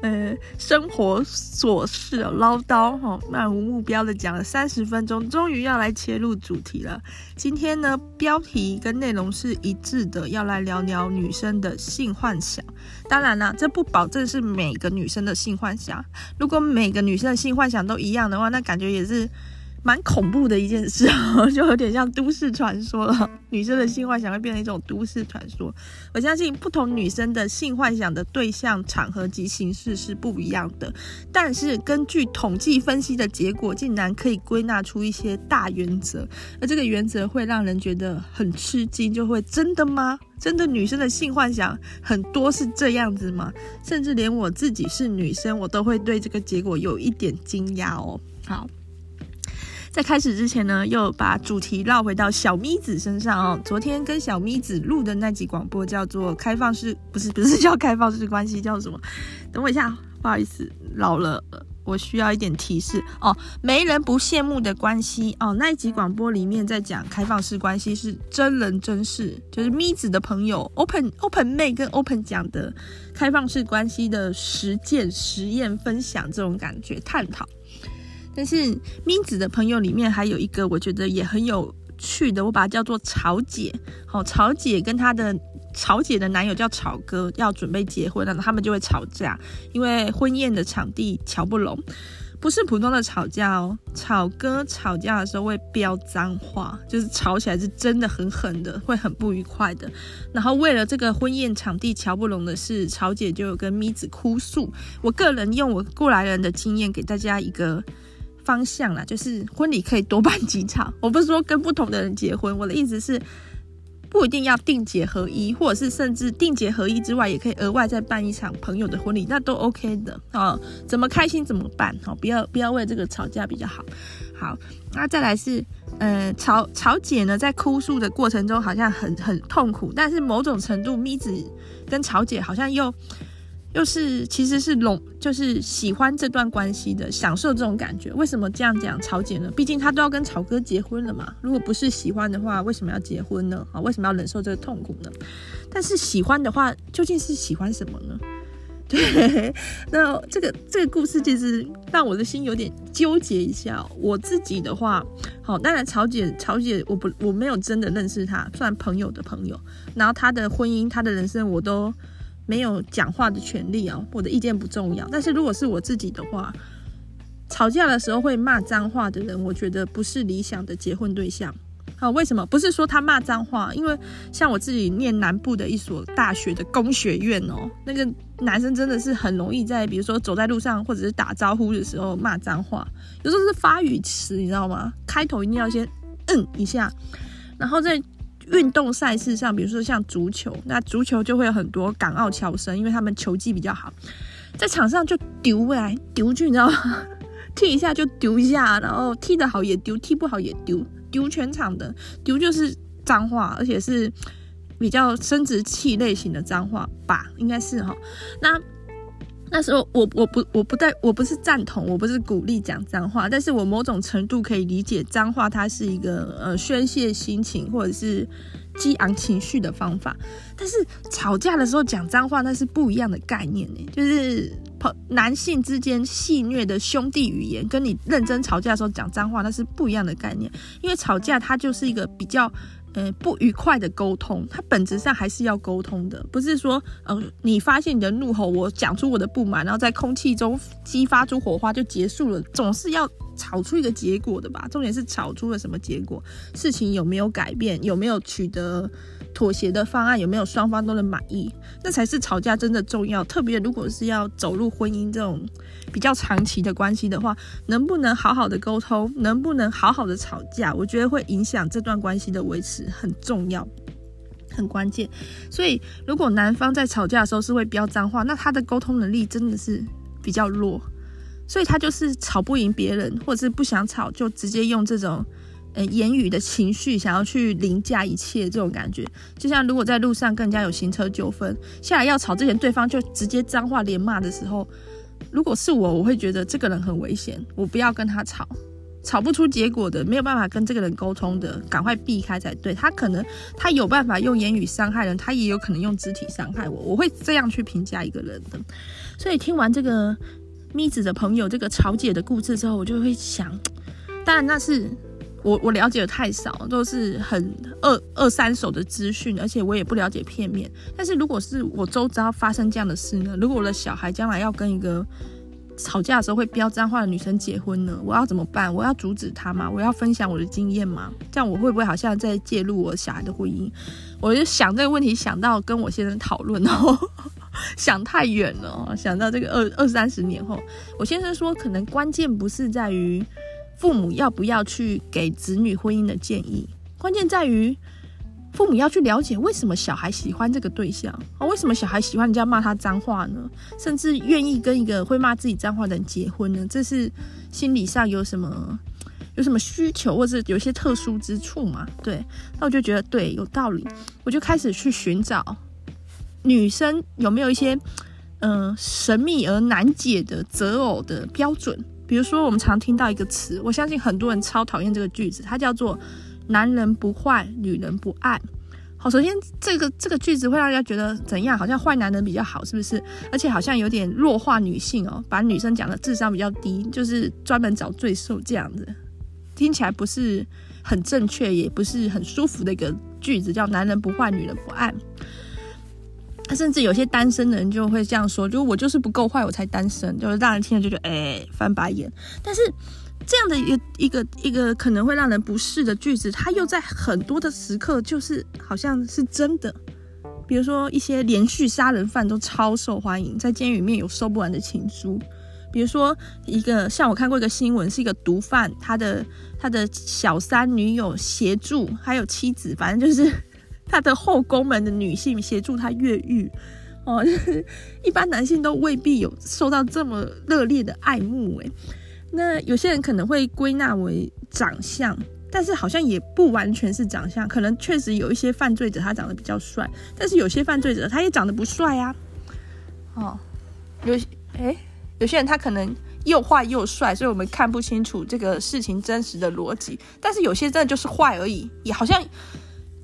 呃生活琐事哦，唠叨哈，漫无目标的讲了三十分钟，终于要来切入主题了。今天呢，标题跟内容是一致的，要来聊聊女生的性幻想。当然啦，这不保证是每个女生的性幻想。如果每个女生的性幻想都一样的话，那感觉也是。蛮恐怖的一件事，就有点像都市传说了。女生的性幻想会变成一种都市传说。我相信不同女生的性幻想的对象、场合及形式是不一样的，但是根据统计分析的结果，竟然可以归纳出一些大原则。而这个原则会让人觉得很吃惊，就会真的吗？真的女生的性幻想很多是这样子吗？甚至连我自己是女生，我都会对这个结果有一点惊讶哦。好。在开始之前呢，又把主题绕回到小咪子身上哦。昨天跟小咪子录的那集广播叫做开放式，不是不是叫开放式关系，叫什么？等我一下，不好意思，老了，我需要一点提示哦。没人不羡慕的关系哦，那一集广播里面在讲开放式关系是真人真事，就是咪子的朋友 Open Open 妹跟 Open 讲的开放式关系的实践实验分享这种感觉探讨。但是咪子的朋友里面还有一个，我觉得也很有趣的，我把它叫做曹姐。好，曹姐跟她的曹姐的男友叫草哥，要准备结婚了，他们就会吵架，因为婚宴的场地乔不拢，不是普通的吵架哦。草哥吵架的时候会飙脏话，就是吵起来是真的很狠的，会很不愉快的。然后为了这个婚宴场地乔不拢的事，草姐就有跟咪子哭诉。我个人用我过来人的经验给大家一个。方向啦，就是婚礼可以多办几场。我不是说跟不同的人结婚，我的意思是不一定要定结合一，或者是甚至定结合一之外，也可以额外再办一场朋友的婚礼，那都 OK 的哦。怎么开心怎么办？哦，不要不要为这个吵架比较好。好，那再来是，呃，曹曹姐呢，在哭诉的过程中好像很很痛苦，但是某种程度，咪子跟曹姐好像又。又是其实是龙，就是喜欢这段关系的，享受这种感觉。为什么这样讲曹姐呢？毕竟她都要跟曹哥结婚了嘛。如果不是喜欢的话，为什么要结婚呢？啊，为什么要忍受这个痛苦呢？但是喜欢的话，究竟是喜欢什么呢？对，那这个这个故事其实让我的心有点纠结一下。我自己的话，好，当然曹姐，曹姐，我不我没有真的认识她，算朋友的朋友。然后她的婚姻，她的人生，我都没有讲话的权利哦。我的意见不重要。但是如果是我自己的话，吵架的时候会骂脏话的人，我觉得不是理想的结婚对象。好，为什么？不是说他骂脏话，因为像我自己念南部的一所大学的工学院哦，那个男生真的是很容易在，比如说走在路上或者是打招呼的时候骂脏话，有时候是发语词，你知道吗？开头一定要先嗯一下，然后再运动赛事上，比如说像足球，那足球就会有很多港澳侨生，因为他们球技比较好，在场上就丢来丢去，你知道吗？踢一下就丢一下，然后踢得好也丢，踢不好也丢，丢全场的丢就是脏话，而且是比较生殖器类型的脏话吧，应该是哈。那那时候我我不我不带我不是赞同，我不是鼓励讲脏话，但是我某种程度可以理解脏话，它是一个呃宣泄心情或者是激昂情绪的方法。但是吵架的时候讲脏话，那是不一样的概念呢，就是。男性之间戏谑的兄弟语言，跟你认真吵架的时候讲脏话，那是不一样的概念。因为吵架它就是一个比较呃不愉快的沟通，它本质上还是要沟通的，不是说呃你发现你的怒吼，我讲出我的不满，然后在空气中激发出火花就结束了，总是要吵出一个结果的吧？重点是吵出了什么结果，事情有没有改变，有没有取得。妥协的方案有没有双方都能满意？那才是吵架真的重要。特别如果是要走入婚姻这种比较长期的关系的话，能不能好好的沟通，能不能好好的吵架，我觉得会影响这段关系的维持，很重要，很关键。所以，如果男方在吵架的时候是会飙脏话，那他的沟通能力真的是比较弱，所以他就是吵不赢别人，或者是不想吵，就直接用这种。呃，言语的情绪想要去凌驾一切，这种感觉，就像如果在路上跟人家有行车纠纷，下来要吵之前，对方就直接脏话连骂的时候，如果是我，我会觉得这个人很危险，我不要跟他吵，吵不出结果的，没有办法跟这个人沟通的，赶快避开才对。他可能他有办法用言语伤害人，他也有可能用肢体伤害我，我会这样去评价一个人的。所以听完这个咪子的朋友这个曹姐的故事之后，我就会想，当然那是。我我了解的太少，都是很二二三手的资讯，而且我也不了解片面。但是如果是我周遭发生这样的事呢？如果我的小孩将来要跟一个吵架的时候会飙脏话的女生结婚呢？我要怎么办？我要阻止他吗？我要分享我的经验吗？这样我会不会好像在介入我小孩的婚姻？我就想这个问题，想到跟我先生讨论哦，想太远了，想到这个二二三十年后，我先生说，可能关键不是在于。父母要不要去给子女婚姻的建议？关键在于父母要去了解为什么小孩喜欢这个对象啊？为什么小孩喜欢人家骂他脏话呢？甚至愿意跟一个会骂自己脏话的人结婚呢？这是心理上有什么有什么需求，或者有些特殊之处嘛？对，那我就觉得对，有道理。我就开始去寻找女生有没有一些嗯、神秘而难解的择偶的标准。比如说，我们常听到一个词，我相信很多人超讨厌这个句子，它叫做“男人不坏，女人不爱”。好，首先这个这个句子会让人家觉得怎样？好像坏男人比较好，是不是？而且好像有点弱化女性哦，把女生讲的智商比较低，就是专门找罪受这样子，听起来不是很正确，也不是很舒服的一个句子，叫“男人不坏，女人不爱”。甚至有些单身的人就会这样说，就我就是不够坏，我才单身，就是让人听了就觉得哎、翻白眼。但是这样的一个一个一个可能会让人不适的句子，它又在很多的时刻就是好像是真的。比如说一些连续杀人犯都超受欢迎，在监狱里面有收不完的情书。比如说一个像我看过一个新闻，是一个毒贩，他的他的小三女友协助，还有妻子，反正就是。他的后宫们的女性协助他越狱，哦，就 是一般男性都未必有受到这么热烈的爱慕诶。那有些人可能会归纳为长相，但是好像也不完全是长相，可能确实有一些犯罪者他长得比较帅，但是有些犯罪者他也长得不帅啊。哦，有诶、有些人他可能又坏又帅，所以我们看不清楚这个事情真实的逻辑。但是有些真的就是坏而已，也好像。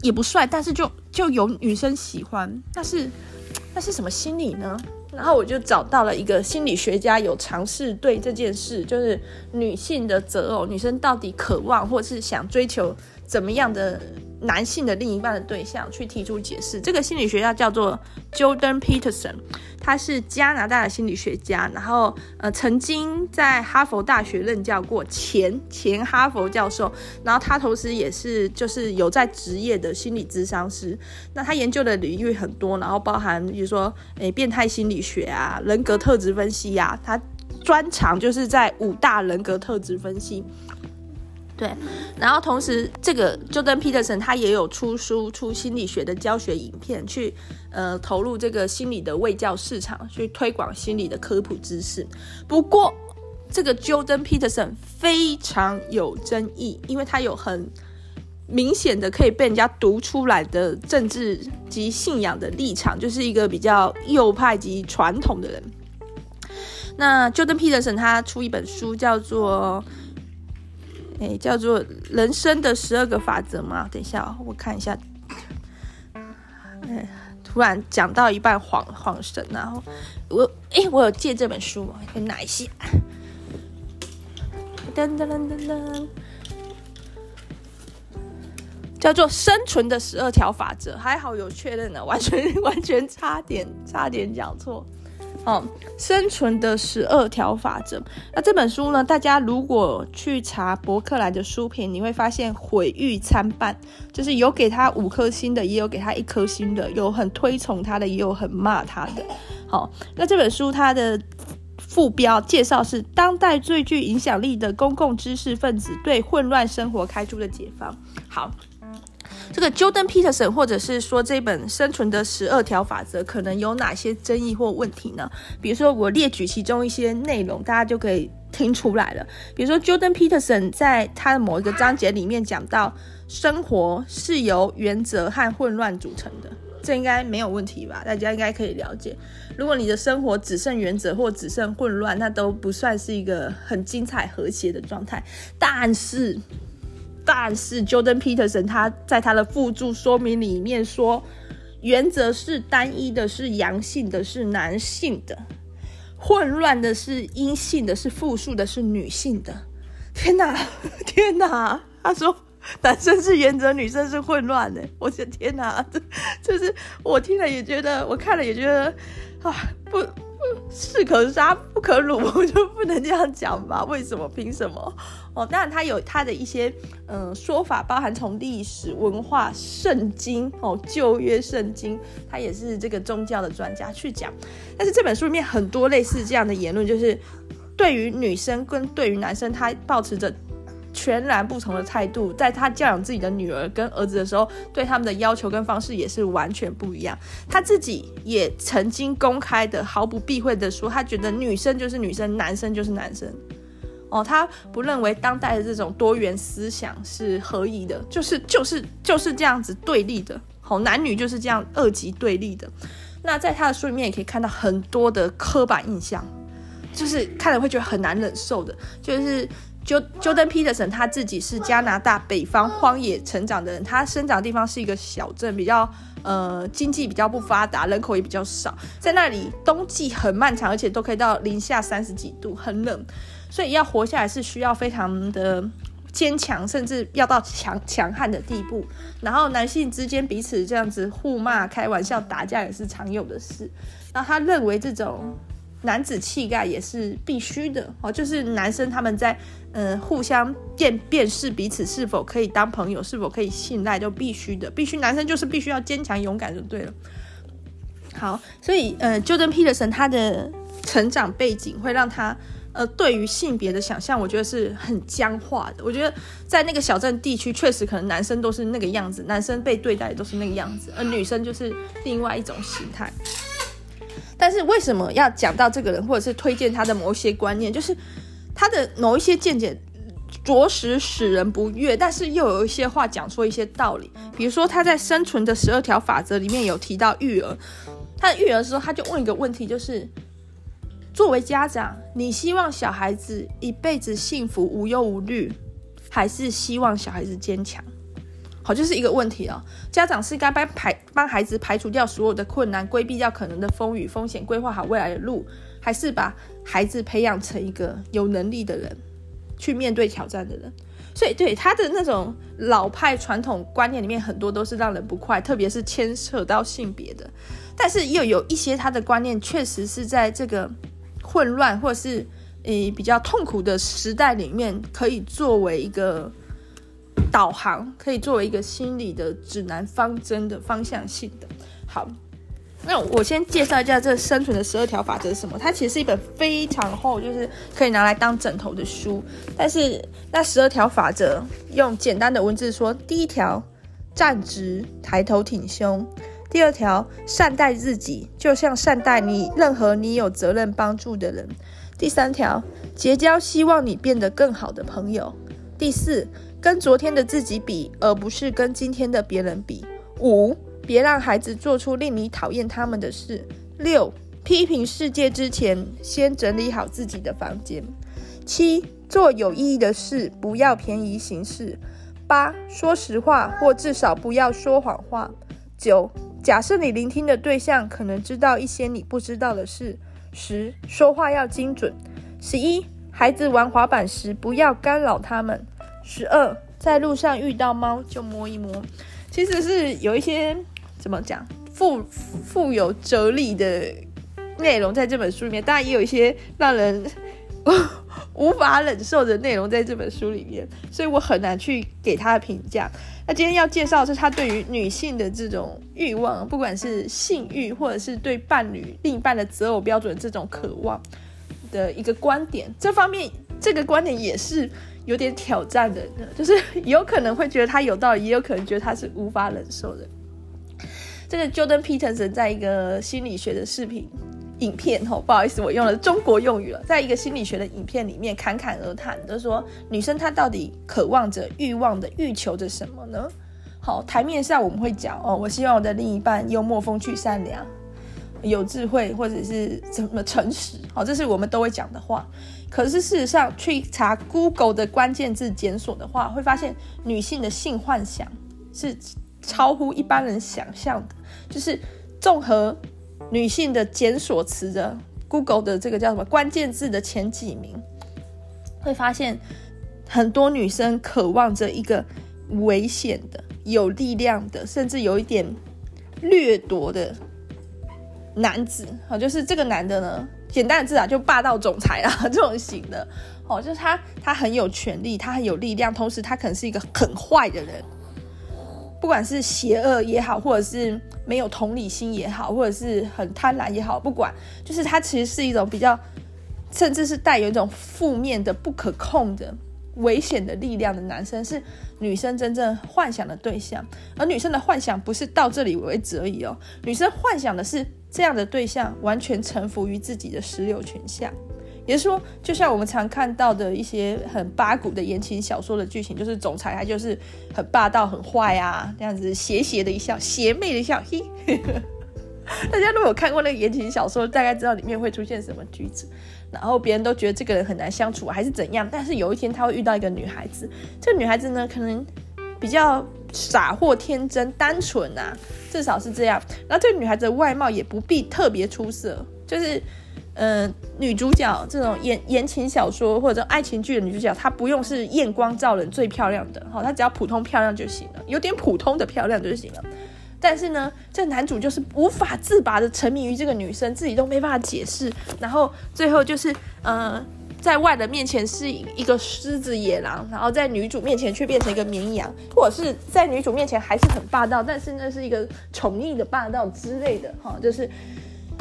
也不帅，但是就就有女生喜欢，那是 那是什么心理呢？然后我就找到了一个心理学家，有尝试对这件事，就是女性的择偶，女生到底渴望或是想追求怎么样的男性的另一半的对象，去提出解释。这个心理学家叫做 Jordan Peterson。他是加拿大的心理学家，然后呃曾经在哈佛大学任教过，前前哈佛教授，然后他同时也是就是有在职业的心理咨商师。那他研究的领域很多，然后包含比如说诶变态心理学啊、人格特质分析啊，他专长就是在五大人格特质分析。对，然后同时，这个 Jordan Peterson 他也有出书、出心理学的教学影片，去呃投入这个心理的卫教市场，去推广心理的科普知识。不过，这个 Jordan Peterson 非常有争议，因为他有很明显的可以被人家读出来的政治及信仰的立场，就是一个比较右派及传统的人。那 Jordan Peterson 他出一本书叫做。哎，叫做人生的十二个法则吗？等一下，我看一下。哎，突然讲到一半恍恍神，然后我哎，我有借这本书吗？跟哪一些？噔噔噔噔噔，叫做生存的十二条法则。还好有确认了，完全完全差点差点讲错。哦，生存的十二条法则。那这本书呢？大家如果去查博客来的书评，你会发现毁誉参半，就是有给他五颗星的，也有给他一颗星的，有很推崇他的，也有很骂他的。好，那这本书它的副标介绍是当代最具影响力的公共知识分子对混乱生活开出的解方。好。这个 Jordan Peterson，或者是说这本《生存的十二条法则》，可能有哪些争议或问题呢？比如说，我列举其中一些内容，大家就可以听出来了。比如说，Jordan Peterson 在他的某一个章节里面讲到，生活是由原则和混乱组成的，这应该没有问题吧？大家应该可以了解。如果你的生活只剩原则或只剩混乱，那都不算是一个很精彩和谐的状态。但是，但是 Jordan Peterson 他在他的附注说明里面说，原则是单一的，是阳性的，是男性的；混乱的是阴性的，是复数的，是女性的。天哪，天哪！他说男生是原则，女生是混乱的。我的天哪，这就是我听了也觉得，我看了也觉得啊，不。士可杀不可辱，我就不能这样讲吧？为什么？凭什么？哦，当然他有他的一些嗯说法，包含从历史文化、圣经哦旧约圣经，他也是这个宗教的专家去讲。但是这本书里面很多类似这样的言论，就是对于女生跟对于男生，他抱持着。全然不同的态度，在他教养自己的女儿跟儿子的时候，对他们的要求跟方式也是完全不一样。他自己也曾经公开的、毫不避讳的说，他觉得女生就是女生，男生就是男生。哦，他不认为当代的这种多元思想是合宜的，就是就是就是这样子对立的。好，男女就是这样二级对立的。那在他的书里面也可以看到很多的刻板印象，就是看了会觉得很难忍受的，就是。就 Jordan Peterson 他自己是加拿大北方荒野成长的人，他生长的地方是一个小镇，比较呃经济比较不发达，人口也比较少，在那里冬季很漫长，而且都可以到零下三十几度，很冷，所以要活下来是需要非常的坚强，甚至要到强强悍的地步。然后男性之间彼此这样子互骂、开玩笑、打架也是常有的事。然后他认为这种。男子气概也是必须的哦，就是男生他们在嗯、呃、互相辨辨识彼此是否可以当朋友，是否可以信赖，都必须的，必须男生就是必须要坚强勇敢就对了。好，所以呃，Jordan Peterson 他的成长背景会让他呃对于性别的想象，我觉得是很僵化的。我觉得在那个小镇地区，确实可能男生都是那个样子，男生被对待都是那个样子，而女生就是另外一种形态。但是为什么要讲到这个人，或者是推荐他的某一些观念？就是他的某一些见解，着实使人不悦，但是又有一些话讲出一些道理。比如说他在《生存的十二条法则》里面有提到育儿，他的育儿的时候，他就问一个问题，就是作为家长，你希望小孩子一辈子幸福无忧无虑，还是希望小孩子坚强？
好，就是一个问题哦。家长是该帮排帮孩子排除掉所有的困难，规避掉可能的风雨风险，规划好未来的路，还是把孩子培养成一个有能力的人，去面对挑战的人？所以，对他的那种老派传统观念里面，很多都是让人不快，特别是牵扯到性别的。但是，又有一些他的观念确实是在这个混乱或是诶比较痛苦的时代里面，可以作为一个。导航可以作为一个心理的指南方针的方向性的。好，那我先介绍一下这生存的十二条法则是什么。它其实是一本非常厚，就是可以拿来当枕头的书。但是那十二条法则用简单的文字说：第一条，站直，抬头挺胸；第二条，善待自己，就像善待你任何你有责任帮助的人；第三条，结交希望你变得更好的朋友；第四。跟昨天的自己比，而不是跟今天的别人比。五，别让孩子做出令你讨厌他们的事。六，批评世界之前，先整理好自己的房间。七，做有意义的事，不要便宜行事。八，说实话，或至少不要说谎话。九，假设你聆听的对象可能知道一些你不知道的事。十，说话要精准。十一，孩子玩滑板时，不要干扰他们。十二，在路上遇到猫就摸一摸，其实是有一些怎么讲富富有哲理的内容在这本书里面，当然也有一些让人无法忍受的内容在这本书里面，所以我很难去给他的评价。那今天要介绍的是他对于女性的这种欲望，不管是性欲或者是对伴侣另一半的择偶标准这种渴望的一个观点。这方面这个观点也是。有点挑战的，就是 有可能会觉得他有道理，也有可能觉得他是无法忍受的。这个 Jordan Peterson 在一个心理学的视频影片，吼，不好意思，我用了中国用语了，在一个心理学的影片里面侃侃而谈，就说女生她到底渴望着、欲望的、欲求着什么呢？好，台面上我们会讲哦，我希望我的另一半幽默、风趣、善良。有智慧，或者是怎么诚实，好，这是我们都会讲的话。可是事实上，去查 Google 的关键字检索的话，会发现女性的性幻想是超乎一般人想象的。就是综合女性的检索词的 Google 的这个叫什么关键字的前几名，会发现很多女生渴望着一个危险的、有力量的，甚至有一点掠夺的。男子，好，就是这个男的呢，简单的字啊，就霸道总裁啊，这种型的，哦，就是他，他很有权力，他很有力量，同时他可能是一个很坏的人，不管是邪恶也好，或者是没有同理心也好，或者是很贪婪也好，不管，就是他其实是一种比较，甚至是带有一种负面的、不可控的。危险的力量的男生是女生真正幻想的对象，而女生的幻想不是到这里为止而已哦。女生幻想的是这样的对象完全臣服于自己的石榴裙下，也就是说，就像我们常看到的一些很八股的言情小说的剧情，就是总裁他就是很霸道、很坏啊，这样子邪邪的一笑，邪魅的一笑，嘿。大家如果有看过那个言情小说，大概知道里面会出现什么句子。然后别人都觉得这个人很难相处，还是怎样？但是有一天他会遇到一个女孩子，这个女孩子呢，可能比较傻或天真、单纯啊，至少是这样。然后这个女孩子的外貌也不必特别出色，就是，嗯、女主角这种言言情小说或者爱情剧的女主角，她不用是艳光照人、最漂亮的，好，她只要普通漂亮就行了，有点普通的漂亮就行了。但是呢，这男主就是无法自拔的沉迷于这个女生，自己都没办法解释，然后最后就是，呃，在外人面前是一个狮子野狼，然后在女主面前却变成一个绵羊，或者是在女主面前还是很霸道，但是那是一个宠溺的霸道之类的，哈，就是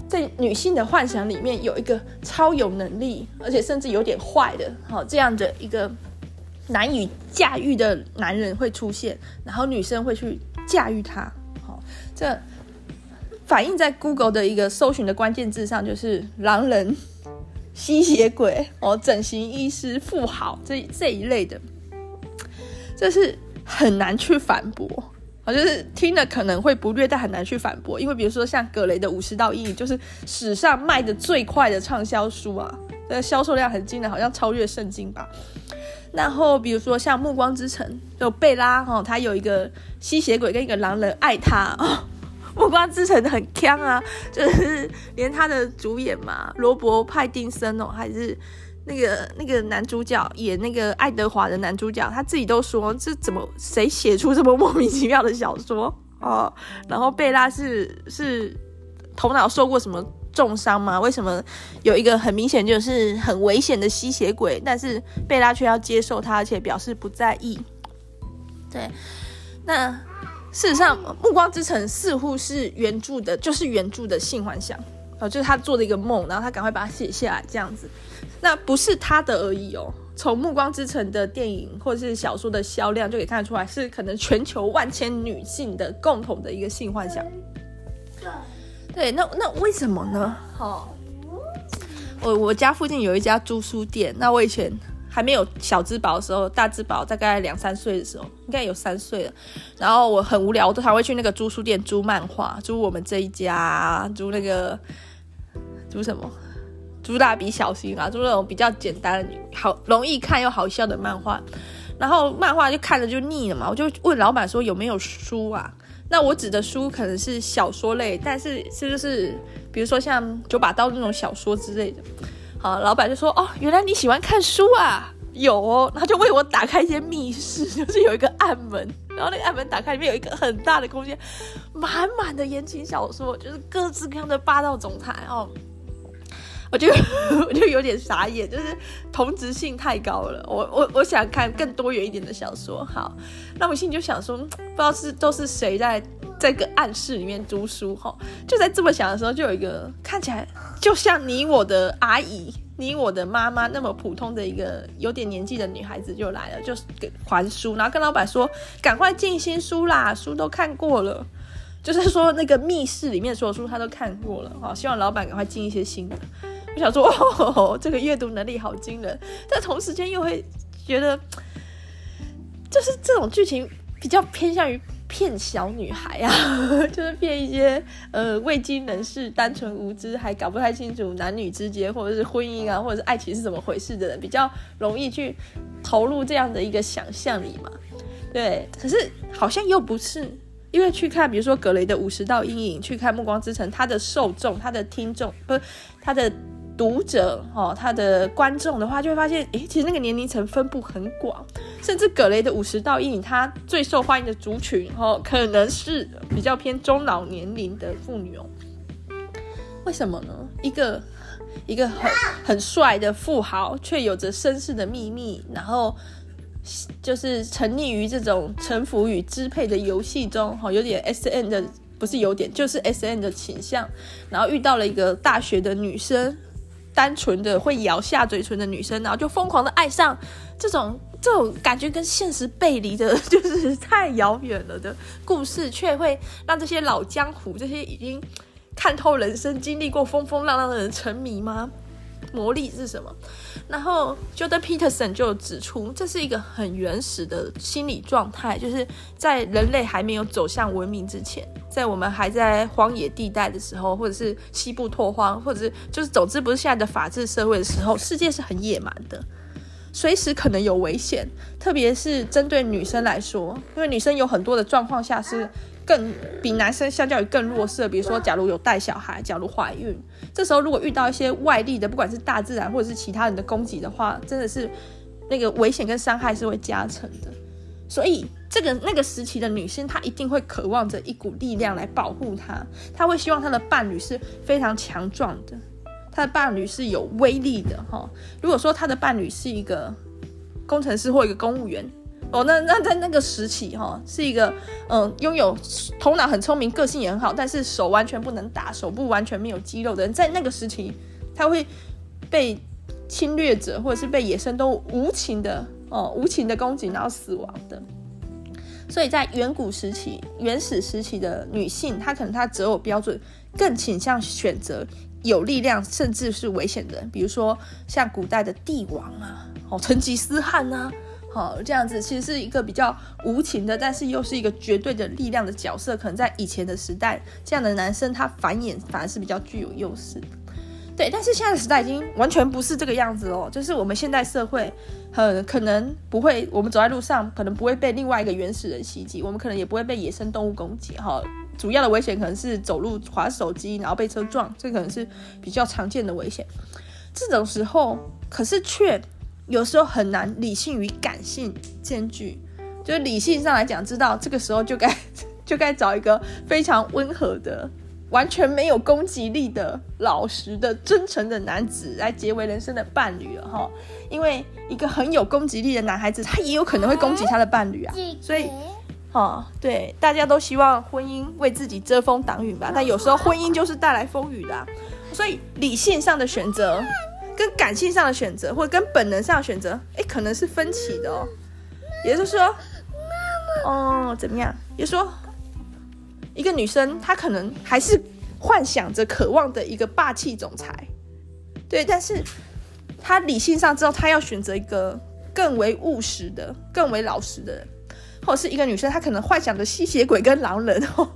在女性的幻想里面有一个超有能力，而且甚至有点坏的，哈，这样的一个难以驾驭的男人会出现，然后女生会去驾驭他。这反映在 Google 的一个搜寻的关键字上，就是狼人、吸血鬼、哦，整形医师、富豪这这一类的，这是很难去反驳，哦，就是听了可能会不略，但很难去反驳，因为比如说像葛雷的《五十道阴影》，就是史上卖的最快的畅销书啊，这个销售量很惊人，好像超越圣经吧。然后比如说像《暮光之城》，有贝拉哈，他有一个吸血鬼跟一个狼人爱他哦，《暮光之城》很强啊，就是连他的主演嘛，罗伯·派丁森哦，还是那个那个男主角演那个爱德华的男主角，他自己都说这怎么谁写出这么莫名其妙的小说 哦？然后贝拉是是头脑受过什么？重伤吗？为什么有一个很明显就是很危险的吸血鬼，但是贝拉却要接受他，而且表示不在意？对，那事实上，《暮光之城》似乎是原著的，就是原著的性幻想哦，就是他做的一个梦，然后他赶快把它写下来这样子。那不是他的而已哦，从《暮光之城》的电影或者是小说的销量就可以看得出来，是可能全球万千女性的共同的一个性幻想。对，那那为什么呢？哦，我我家附近有一家租书店。那我以前还没有小之宝的时候，大之宝大概两三岁的时候，应该有三岁了。然后我很无聊，我都常会去那个租书店租漫画，租我们这一家，租那个租什么？租蜡笔小新啊，租那种比较简单的、好容易看又好笑的漫画。然后漫画就看着就腻了嘛，我就问老板说有没有书啊？那我指的书可能是小说类，但是是不是比如说像九把刀那种小说之类的？好，老板就说：“哦，原来你喜欢看书啊，有哦。”他就为我打开一间密室，就是有一个暗门，然后那个暗门打开，里面有一个很大的空间，满满的言情小说，就是各式各样的霸道总裁哦。我就 我就有点傻眼，就是同质性太高了。我我我想看更多元一点的小说。好，那我心里就想说，不知道是都是谁在这个暗室里面读书哈。就在这么想的时候，就有一个看起来就像你我的阿姨、你我的妈妈那么普通的一个有点年纪的女孩子就来了，就给还书，然后跟老板说：“赶快进新书啦，书都看过了。”就是说那个密室里面所有书他都看过了。好，希望老板赶快进一些新的。我想说，哦，这个阅读能力好惊人，但同时间又会觉得，就是这种剧情比较偏向于骗小女孩啊，就是骗一些呃未经人事、单纯无知，还搞不太清楚男女之间或者是婚姻啊，或者是爱情是怎么回事的人，比较容易去投入这样的一个想象里嘛。对，可是好像又不是，因为去看，比如说格雷的五十道阴影，去看暮光之城，他的受众、他的听众不是他的。读者哦，他的观众的话，就会发现，诶，其实那个年龄层分布很广，甚至葛雷的五十道阴影，他最受欢迎的族群哦，可能是比较偏中老年龄的妇女哦。为什么呢？一个一个很 很帅的富豪，却有着身世的秘密，然后就是沉溺于这种臣服与支配的游戏中，哈，有点 S N 的，不是有点，就是 S N 的倾向，然后遇到了一个大学的女生。单纯的会咬下嘴唇的女生，然后就疯狂的爱上这种这种感觉跟现实背离的，就是太遥远了的故事，却会让这些老江湖、这些已经看透人生、经历过风风浪浪的人沉迷吗？魔力是什么？然后 Jordan Peterson 就指出，这是一个很原始的心理状态，就是在人类还没有走向文明之前，在我们还在荒野地带的时候，或者是西部拓荒，或者是就是总之不是现在的法治社会的时候，世界是很野蛮的，随时可能有危险，特别是针对女生来说，因为女生有很多的状况下是。更比男生相较于更弱势，比如说，假如有带小孩，假如怀孕，这时候如果遇到一些外力的，不管是大自然或者是其他人的攻击的话，真的是那个危险跟伤害是会加成的。所以，这个那个时期的女性，她一定会渴望着一股力量来保护她，她会希望她的伴侣是非常强壮的，她的伴侣是有威力的。哈，如果说她的伴侣是一个工程师或一个公务员。哦，那那在那个时期哈，是一个嗯，拥有头脑很聪明、个性也很好，但是手完全不能打，手部完全没有肌肉的人，在那个时期，他会被侵略者或者是被野生动物无情的哦，无情的攻击，然后死亡的。所以在远古时期、原始时期的女性，她可能她择偶标准更倾向选择有力量甚至是危险的人，比如说像古代的帝王啊，哦，成吉思汗啊。好，这样子其实是一个比较无情的，但是又是一个绝对的力量的角色。可能在以前的时代，这样的男生他繁衍反而是比较具有优势。对，但是现在的时代已经完全不是这个样子哦，就是我们现代社会很可能不会，我们走在路上可能不会被另外一个原始人袭击，我们可能也不会被野生动物攻击。哈。主要的危险可能是走路滑手机，然后被车撞，这可能是比较常见的危险。这种时候，可是却有时候很难理性与感性兼具。就是理性上来讲，知道这个时候就该 就该找一个非常温和的。完全没有攻击力的、老实的、真诚的男子来结为人生的伴侣了哈，因为一个很有攻击力的男孩子，他也有可能会攻击他的伴侣啊，所以，哦，对，大家都希望婚姻为自己遮风挡雨吧，但有时候婚姻就是带来风雨的啊，所以理性上的选择跟感性上的选择，或者跟本能上的选择，诶，可能是分歧的哦，也就是说，哦，怎么样？也就是说。一个女生，她可能还是幻想着、渴望的一个霸气总裁，对，但是她理性上知道，她要选择一个更为务实的、更为老实的人，或者是一个女生，她可能幻想着吸血鬼跟狼人，哦，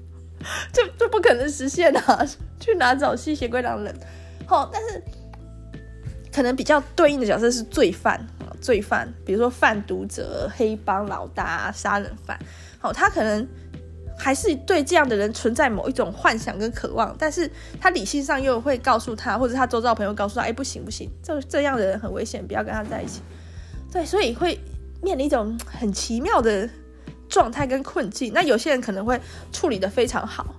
这这不可能实现啊！去哪找吸血鬼、狼人？好，但是可能比较对应的角色是罪犯，罪犯，比如说贩毒者、黑帮老大、杀人犯，好，他可能。还是对这样的人存在某一种幻想跟渴望，但是他理性上又会告诉他，或者他周遭朋友告诉他，哎，不行不行，这这样的人很危险，不要跟他在一起。对，所以会面临一种很奇妙的状态跟困境。那有些人可能会处理的非常好，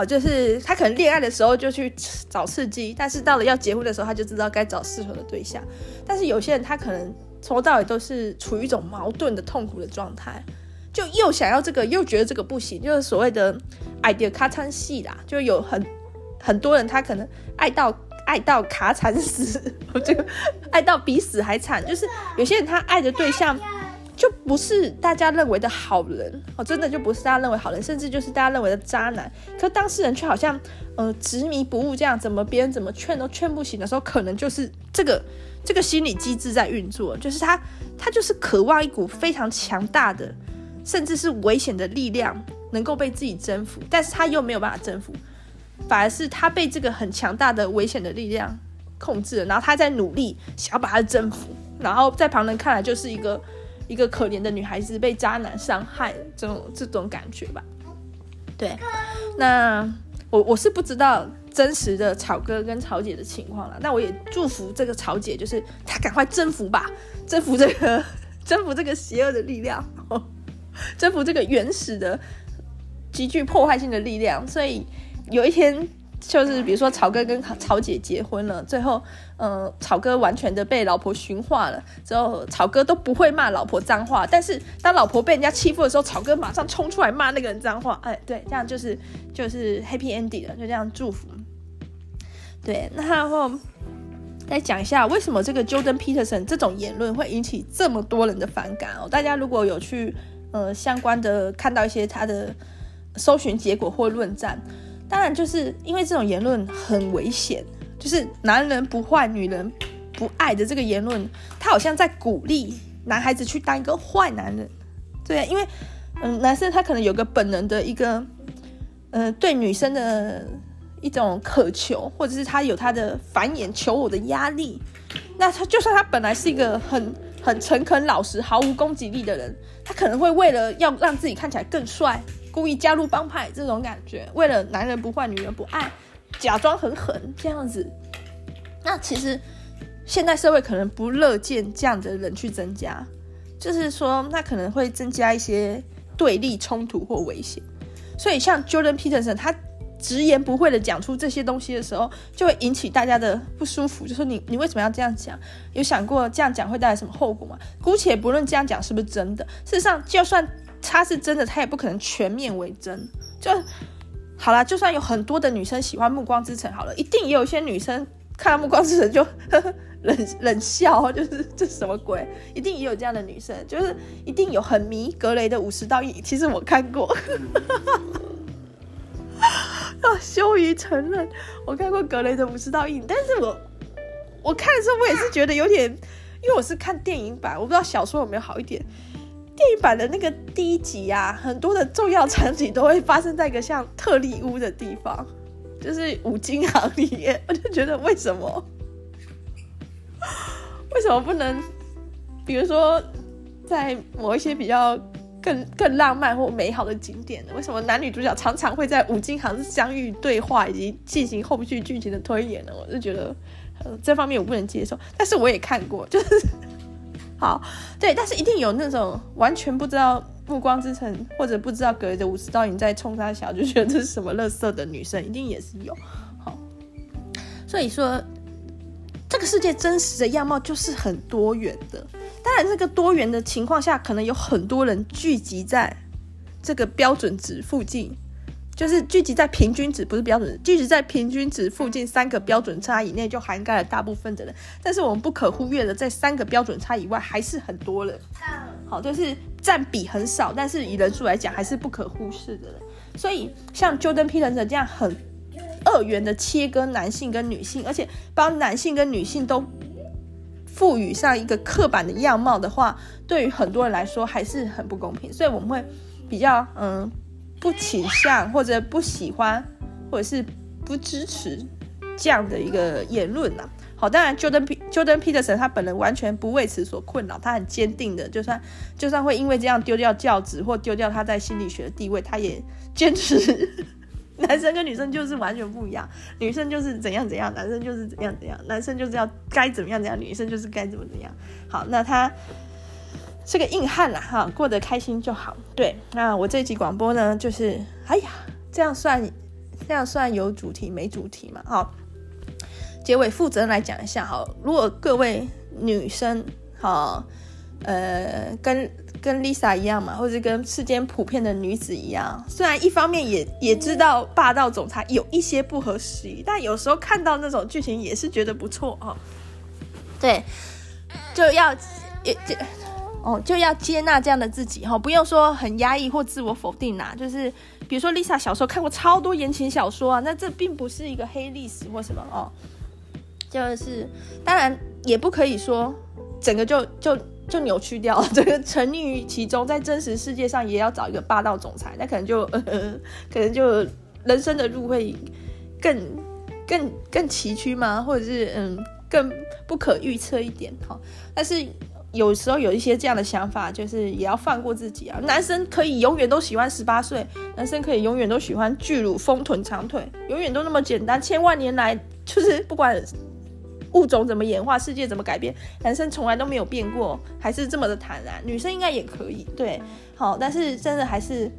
好，就是他可能恋爱的时候就去找刺激，但是到了要结婚的时候，他就知道该找适合的对象。但是有些人他可能从头到尾都是处于一种矛盾的痛苦的状态。就又想要这个，又觉得这个不行，就是所谓的爱到卡惨戏啦。就有很很多人，他可能爱到爱到卡惨死，这个爱到比死还惨。就是有些人他爱的对象就不是大家认为的好人哦，真的就不是大家认为好人，甚至就是大家认为的渣男。可当事人却好像呃执迷不悟，这样怎么别人怎么劝都劝不醒的时候，可能就是这个这个心理机制在运作，就是他他就是渴望一股非常强大的。甚至是危险的力量能够被自己征服，但是他又没有办法征服，反而是他被这个很强大的危险的力量控制了，然后他在努力想要把他征服，然后在旁人看来就是一个一个可怜的女孩子被渣男伤害这种这种感觉吧。对，那我我是不知道真实的草哥跟草姐的情况了，那我也祝福这个草姐，就是她赶快征服吧，征服这个 征服这个邪恶的力量。征服这个原始的、极具破坏性的力量，所以有一天，就是比如说草哥跟草姐结婚了，最后，嗯、呃，草哥完全的被老婆驯化了，之后草哥都不会骂老婆脏话，但是当老婆被人家欺负的时候，草哥马上冲出来骂那个人脏话，哎，对，这样就是就是 happy ending 了，就这样祝福。对，那然后再讲一下为什么这个 Jordan Peterson 这种言论会引起这么多人的反感哦？大家如果有去。呃，相关的看到一些他的搜寻结果或论战，当然就是因为这种言论很危险，就是男人不坏，女人不爱的这个言论，他好像在鼓励男孩子去当一个坏男人。对，因为嗯、男生他可能有个本能的一个呃，对女生的一种渴求，或者是他有他的繁衍求偶的压力。那他就算他本来是一个很很诚恳老实、毫无攻击力的人。他可能会为了要让自己看起来更帅，故意加入帮派这种感觉，为了男人不坏女人不爱，假装很狠这样子。那其实现代社会可能不乐见这样的人去增加，就是说那可能会增加一些对立冲突或危险。所以像 Jordan Peterson 他直言不讳的讲出这些东西的时候，就会引起大家的不舒服。就说你你为什么要这样讲？有想过这样讲会带来什么后果吗？姑且不论这样讲是不是真的，事实上，就算他是真的，他也不可能全面为真。就好了，就算有很多的女生喜欢《暮光之城》，好了，一定也有一些女生看到《暮光之城》就呵 呵冷冷笑，就是这什么鬼？一定也有这样的女生，就是一定有很迷格雷的五十道阴。其实我看过。要 羞于承认，我看过格雷的五十道阴，但是我我看的时候，我也是觉得有点，因为我是看电影版，我不知道小说有没有好一点。电影版的那个第一集啊，很多的重要场景都会发生在一个像特利屋的地方，就是五金行里面，我就觉得为什么？为什么不能？比如说，在某一些比较更更浪漫或美好的景点呢？为什么男女主角常常会在五金行相遇、对话以及进行后续剧情的推演呢？我就觉得，呃，这方面我不能接受。但是我也看过，就是好对，但是一定有那种完全不知道《暮光之城》或者不知道隔着五十道云在冲他小，就觉得这是什么垃圾的女生，一定也是有。好，所以说。这个世界真实的样貌就是很多元的，当然，这个多元的情况下，可能有很多人聚集在这个标准值附近，就是聚集在平均值，不是标准，聚集在平均值附近三个标准差以内，就涵盖了大部分的人。但是我们不可忽略的，在三个标准差以外，还是很多人。好，就是占比很少，但是以人数来讲，还是不可忽视的人。所以，像 Jordan Peterson 这样很。二元的切割男性跟女性，而且帮男性跟女性都赋予上一个刻板的样貌的话，对于很多人来说还是很不公平。所以我们会比较嗯不倾向或者不喜欢或者是不支持这样的一个言论呐。好，当然 Jordan P Jordan Peterson 他本人完全不为此所困扰，他很坚定的，就算就算会因为这样丢掉教职或丢掉他在心理学的地位，他也坚持。男生跟女生就是完全不一样，女生就是怎样怎样，男生就是怎样怎样，男生就是要该怎么样怎样，女生就是该怎么怎样。好，那他是个硬汉啦，哈，过得开心就好。对，那我这一集广播呢，就是哎呀，这样算这样算有主题没主题嘛？好，结尾负责任来讲一下，好，如果各位女生，好，呃，跟。跟 Lisa 一样嘛，或者跟世间普遍的女子一样，虽然一方面也也知道霸道总裁有一些不合时宜，但有时候看到那种剧情也是觉得不错哦。对，就要也就哦就要接纳这样的自己哈，不用说很压抑或自我否定呐。就是比如说 Lisa 小时候看过超多言情小说啊，那这并不是一个黑历史或什么哦。就是当然也不可以说整个就就。就扭曲掉了，这 个沉溺于其中，在真实世界上也要找一个霸道总裁，那可能就呃，可能就人生的路会更更更崎岖吗？或者是嗯，更不可预测一点哈。但是有时候有一些这样的想法，就是也要放过自己啊。男生可以永远都喜欢十八岁，男生可以永远都喜欢巨乳、丰臀、长腿，永远都那么简单。千万年来，就是不管。物种怎么演化，世界怎么改变，男生从来都没有变过，还是这么的坦然。女生应该也可以，对，好，但是真的还是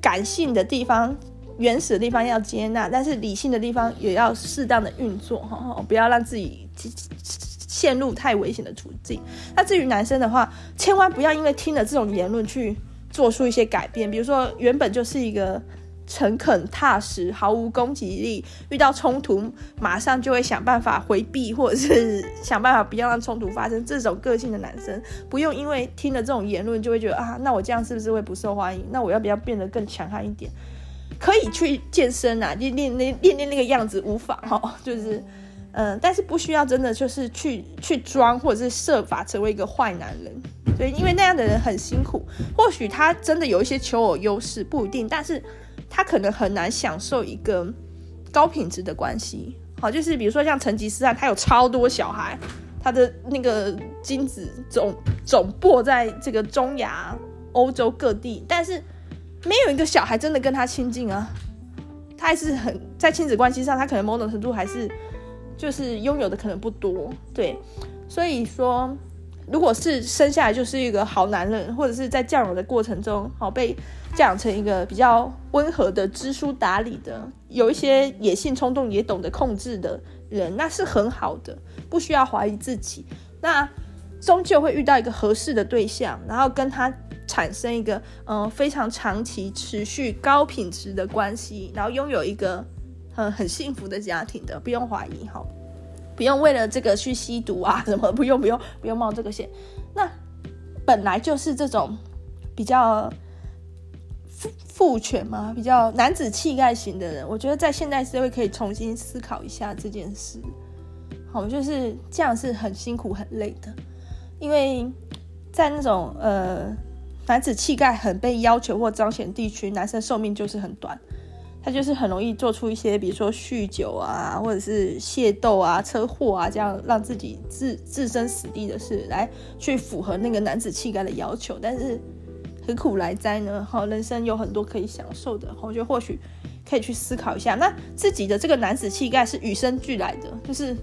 感性的地方、原始的地方要接纳，但是理性的地方也要适当的运作，哈，不要让自己陷入太危险的处境。那至于男生的话，千万不要因为听了这种言论去做出一些改变，比如说原本就是一个。诚恳踏实，毫无攻击力。遇到冲突，马上就会想办法回避，或者是想办法不要让冲突发生。这种个性的男生，不用因为听了这种言论就会觉得啊，那我这样是不是会不受欢迎？那我要不要变得更强悍一点？可以去健身啊，练练那练练那个样子无妨哈。就是，嗯，但是不需要真的就是去去装，或者是设法成为一个坏男人。对，因为那样的人很辛苦。或许他真的有一些求偶优势，不一定，但是。他可能很难享受一个高品质的关系，好，就是比如说像成吉思汗，他有超多小孩，他的那个精子总总播在这个中亚、欧洲各地，但是没有一个小孩真的跟他亲近啊，他还是很在亲子关系上，他可能某种程度还是就是拥有的可能不多，对，所以说。如果是生下来就是一个好男人，或者是在教养的过程中，好被教养成一个比较温和的、知书达理的，有一些野性冲动也懂得控制的人，那是很好的，不需要怀疑自己。那终究会遇到一个合适的对象，然后跟他产生一个嗯、非常长期、持续、高品质的关系，然后拥有一个很很幸福的家庭的，不用怀疑哈。不用为了这个去吸毒啊，什么不用不用不用冒这个险。那本来就是这种比较父父权嘛，比较男子气概型的人，我觉得在现代社会可以重新思考一下这件事。好，就是这样是很辛苦很累的，因为在那种呃男子气概很被要求或彰显地区，男生寿命就是很短。他就是很容易做出一些，比如说酗酒啊，或者是械斗啊、车祸啊，这样让自己置置身死地的事，来去符合那个男子气概的要求。但是何苦来哉呢？好，人生有很多可以享受的，我觉得或许可以去思考一下，那自己的这个男子气概是与生俱来的，就是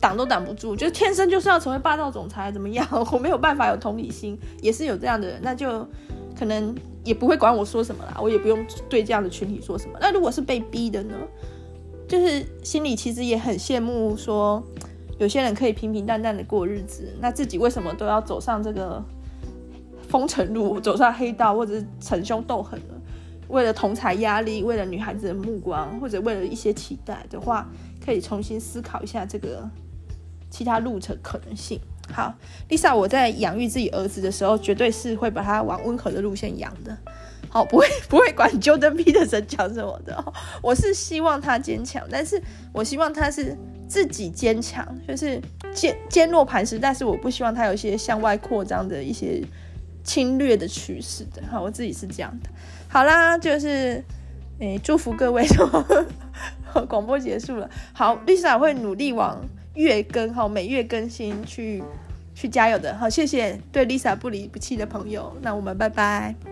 挡都挡不住，就天生就是要成为霸道总裁，怎么样？我没有办法有同理心，也是有这样的人，那就可能。也不会管我说什么啦，我也不用对这样的群体说什么。那如果是被逼的呢？就是心里其实也很羡慕，说有些人可以平平淡淡的过日子，那自己为什么都要走上这个风尘路，走上黑道，或者是逞凶斗狠呢？为了同侪压力，为了女孩子的目光，或者为了一些期待的话，可以重新思考一下这个其他路程可能性。好，Lisa，我在养育自己儿子的时候，绝对是会把他往温和的路线养的。好，不会 不会管 Jordan Peterson 讲什么的。我是希望他坚强，但是我希望他是自己坚强，就是坚坚若磐石。但是我不希望他有一些向外扩张的一些侵略的趋势的。好，我自己是这样的。好啦，就是诶，祝福各位。广播结束了。好，Lisa 会努力往。月更好，每月更新去去加油的好，谢谢对 Lisa 不离不弃的朋友，那我们拜拜。